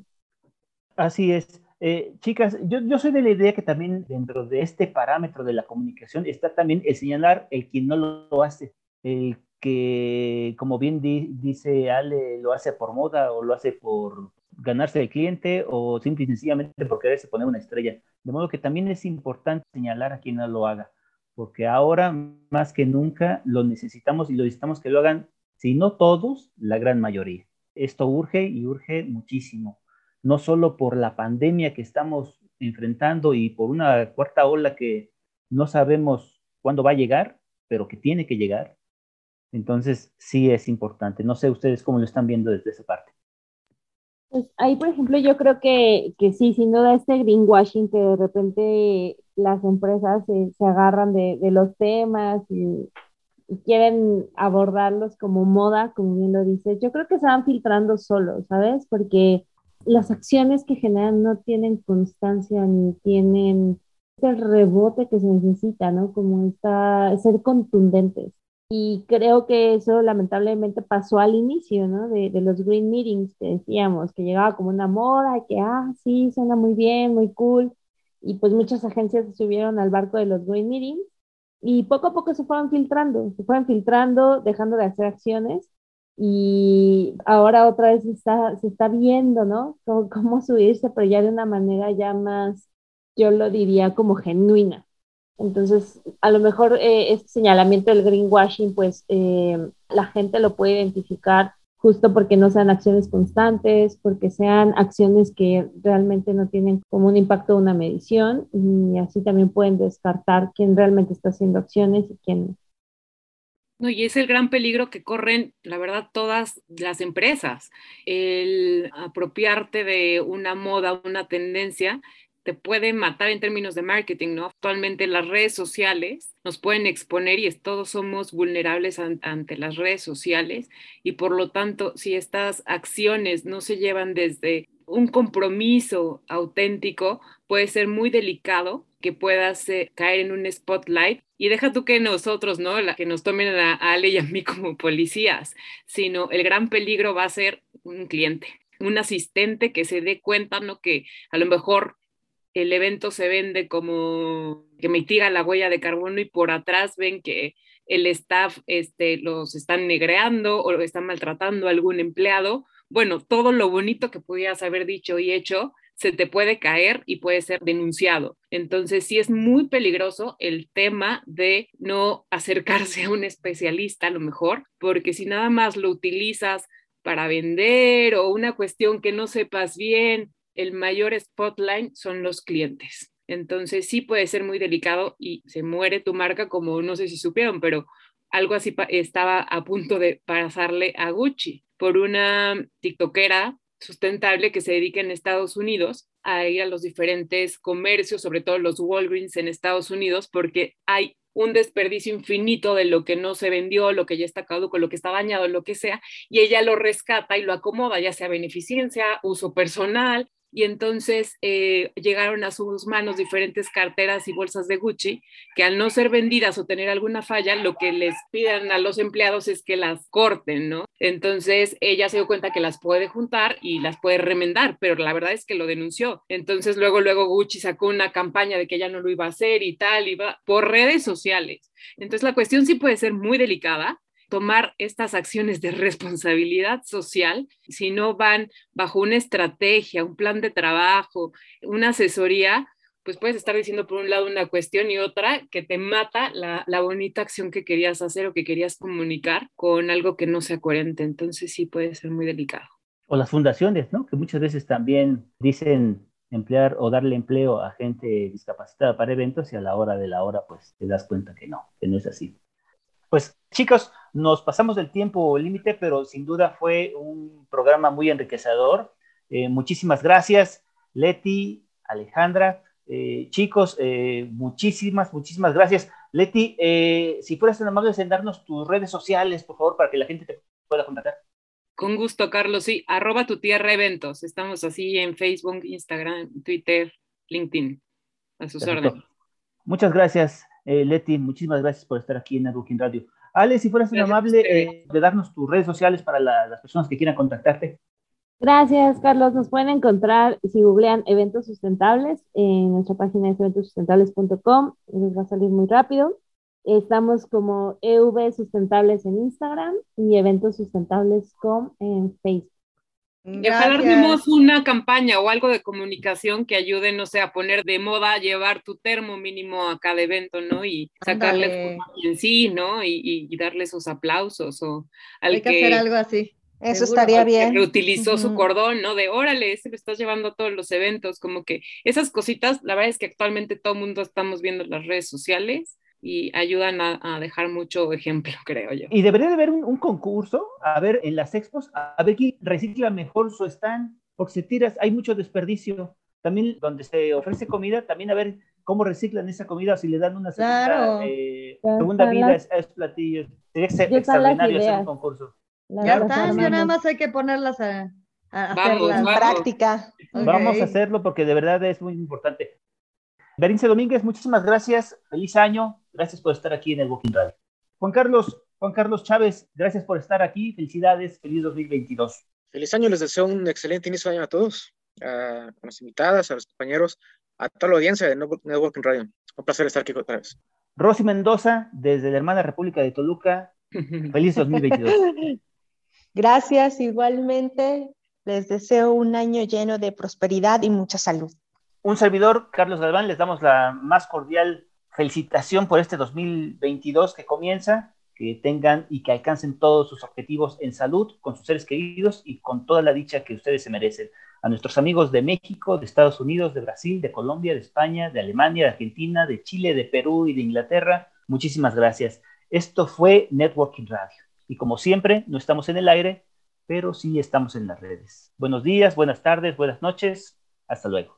Así es. Eh, chicas, yo, yo, soy de la idea que también dentro de este parámetro de la comunicación está también el señalar el quien no lo hace, el que, como bien dice Ale, lo hace por moda o lo hace por ganarse el cliente o simple y sencillamente por quererse poner una estrella. De modo que también es importante señalar a quien no lo haga, porque ahora más que nunca lo necesitamos y lo necesitamos que lo hagan, si no todos, la gran mayoría esto urge y urge muchísimo, no solo por la pandemia que estamos enfrentando y por una cuarta ola que no sabemos cuándo va a llegar, pero que tiene que llegar. Entonces, sí es importante. No sé ustedes cómo lo están viendo desde esa parte. Pues ahí, por ejemplo, yo creo que, que sí, sin duda este greenwashing que de repente las empresas se, se agarran de, de, los temas y quieren abordarlos como moda, como bien lo dices, yo creo que se van filtrando solos, ¿sabes? Porque las acciones que generan no tienen constancia ni tienen el rebote que se necesita, ¿no? Como está, ser contundentes. Y creo que eso lamentablemente pasó al inicio, ¿no? De, de, los green meetings que decíamos, que llegaba como una moda, que, ah, sí, suena muy bien, muy cool. Y pues muchas agencias se subieron al barco de los green meetings y poco a poco se fueron filtrando, se fueron filtrando, dejando de hacer acciones y ahora otra vez se está, se está viendo, ¿no? Cómo, cómo, <laughs> subirse, pero ya de una manera ya más, yo lo diría como genuina. Entonces, a lo mejor eh, este señalamiento del greenwashing, pues eh, la gente lo puede identificar justo porque no sean acciones constantes, porque sean acciones que realmente no tienen como un impacto de una medición y así también pueden descartar quién realmente está haciendo acciones y quién no. No, y es el gran peligro que corren, la verdad, todas las empresas. El apropiarte de una moda, una tendencia, te puede matar en términos de marketing, ¿no? Actualmente las redes sociales nos pueden exponer y todos somos vulnerables ante las redes sociales y por lo tanto, si estas acciones no se llevan desde un compromiso auténtico, puede ser muy delicado que puedas eh, caer en un spotlight y deja tú que nosotros, ¿no? La que nos tomen a Ale y a mí <laughs> como policías, sino el gran peligro va a ser un cliente, un asistente que se dé cuenta, ¿no? Que a lo mejor el evento se vende como que mitiga la huella de carbono y por atrás ven que el staff este, los están negreando o están maltratando a algún empleado. Bueno, todo lo bonito que pudieras haber dicho y hecho se te puede caer y puede ser denunciado. Entonces, sí es muy peligroso el tema de no acercarse a un especialista a lo mejor, porque si nada más lo utilizas para vender o una cuestión que no sepas bien, el mayor spotlight son los clientes. Entonces, sí puede ser muy delicado y se muere tu marca como no sé si supieron, pero algo así estaba a punto de pasarle a Gucci por una tiktokera sustentable que se dedica en Estados Unidos a ir a los diferentes comercios, sobre todo los Walgreens en Estados Unidos, porque hay un desperdicio infinito de lo que no se vendió, lo que ya está caduco, lo que está dañado, lo que sea, y ella lo rescata y lo acomoda, ya sea beneficencia, uso personal, y entonces eh, llegaron a sus manos diferentes carteras y bolsas de Gucci que al no ser vendidas o tener alguna falla, lo que les piden a los empleados es que las corten, ¿no? Entonces ella se dio cuenta que las puede juntar y las puede remendar, pero la verdad es que lo denunció. Entonces luego, luego Gucci sacó una campaña de que ella no lo iba a hacer y tal, iba por redes sociales. Entonces la cuestión sí puede ser muy delicada tomar estas acciones de responsabilidad social si no van bajo una estrategia, un plan de trabajo, una asesoría, pues puedes estar diciendo por un lado una cuestión y otra que te mata la, la, bonita acción que querías hacer o que querías comunicar con algo que no sea coherente. Entonces sí puede ser muy delicado. O las fundaciones, ¿no? Que muchas veces también dicen emplear o darle empleo a gente discapacitada para eventos y a la hora de la hora pues te das cuenta que no, que no es así. Pues chicos, nos pasamos del tiempo límite, pero sin duda fue un programa muy enriquecedor. Eh, muchísimas gracias, Leti, Alejandra. Eh, chicos, eh, muchísimas, muchísimas gracias. Leti, si fueras tan amable en darnos tus redes sociales, por favor, para que la gente te pueda contactar. Con gusto, Carlos. Sí, arroba tu tierra eventos. Estamos así en Facebook, Instagram, Twitter, LinkedIn. A sus órdenes. Muchas gracias. Leti, muchísimas gracias por estar aquí en Networking Radio. Ale, si fueras tan amable eh, de darnos tus redes sociales para las personas que quieran contactarte. Gracias, Carlos. Nos pueden encontrar si googlean eventos sustentables en nuestra página es eventosustentables.com. Les va a salir muy rápido. Estamos como EV Sustentables en Instagram y Eventos Sustentables.com en Facebook. Y ojalá una campaña o algo de comunicación que ayude, no sé, a poner de moda, llevar tu termo mínimo a cada evento, ¿no? Y sacarle en sí, ¿no? Y, darle esos aplausos o al Hay que, hacer algo así. Eso estaría bien. Que utilizó su cordón, ¿no? De órale, ese lo estás llevando a todos los eventos, como que esas cositas, la verdad es que actualmente todo el mundo estamos viendo las redes sociales y ayudan a, dejar mucho ejemplo, <laughs> creo yo. Y debería de haber un, concurso, a ver, en las expos, a ver quién recicla mejor su stand, porque si tiras, hay mucho desperdicio. También donde se ofrece comida, también a ver cómo reciclan esa comida, si le dan una segunda, eh, vida a esos platillos. Sería extraordinario hacer un concurso. ya está, nada más hay que ponerlas a, en práctica. Vamos a hacerlo porque de verdad es muy importante. Berenice Domínguez, muchísimas gracias. Feliz año. Gracias por estar aquí en el Booking Radio. Juan Carlos, Juan Carlos Chávez, gracias por estar aquí. Felicidades. Feliz 2022. Feliz año. Les deseo un excelente inicio de año a todos, a las invitadas, a los compañeros, a toda la audiencia de Networking Radio. Un placer estar aquí otra vez. Rosy Mendoza, desde la hermana República de Toluca. <laughs> Feliz 2022. Gracias, igualmente. Les deseo un año lleno de prosperidad y mucha salud. Un servidor, Carlos Galván, les damos la más cordial felicitación por este 2022 que comienza, que tengan y que alcancen todos sus objetivos en salud, con sus seres queridos y con toda la dicha que ustedes se merecen. A nuestros amigos de México, de Estados Unidos, de Brasil, de Colombia, de España, de Alemania, de Argentina, de Chile, de Perú y de Inglaterra, muchísimas gracias. Esto fue Networking Radio. Y como siempre, no estamos en el aire, pero sí estamos en las redes. Buenos días, buenas tardes, buenas noches. Hasta luego.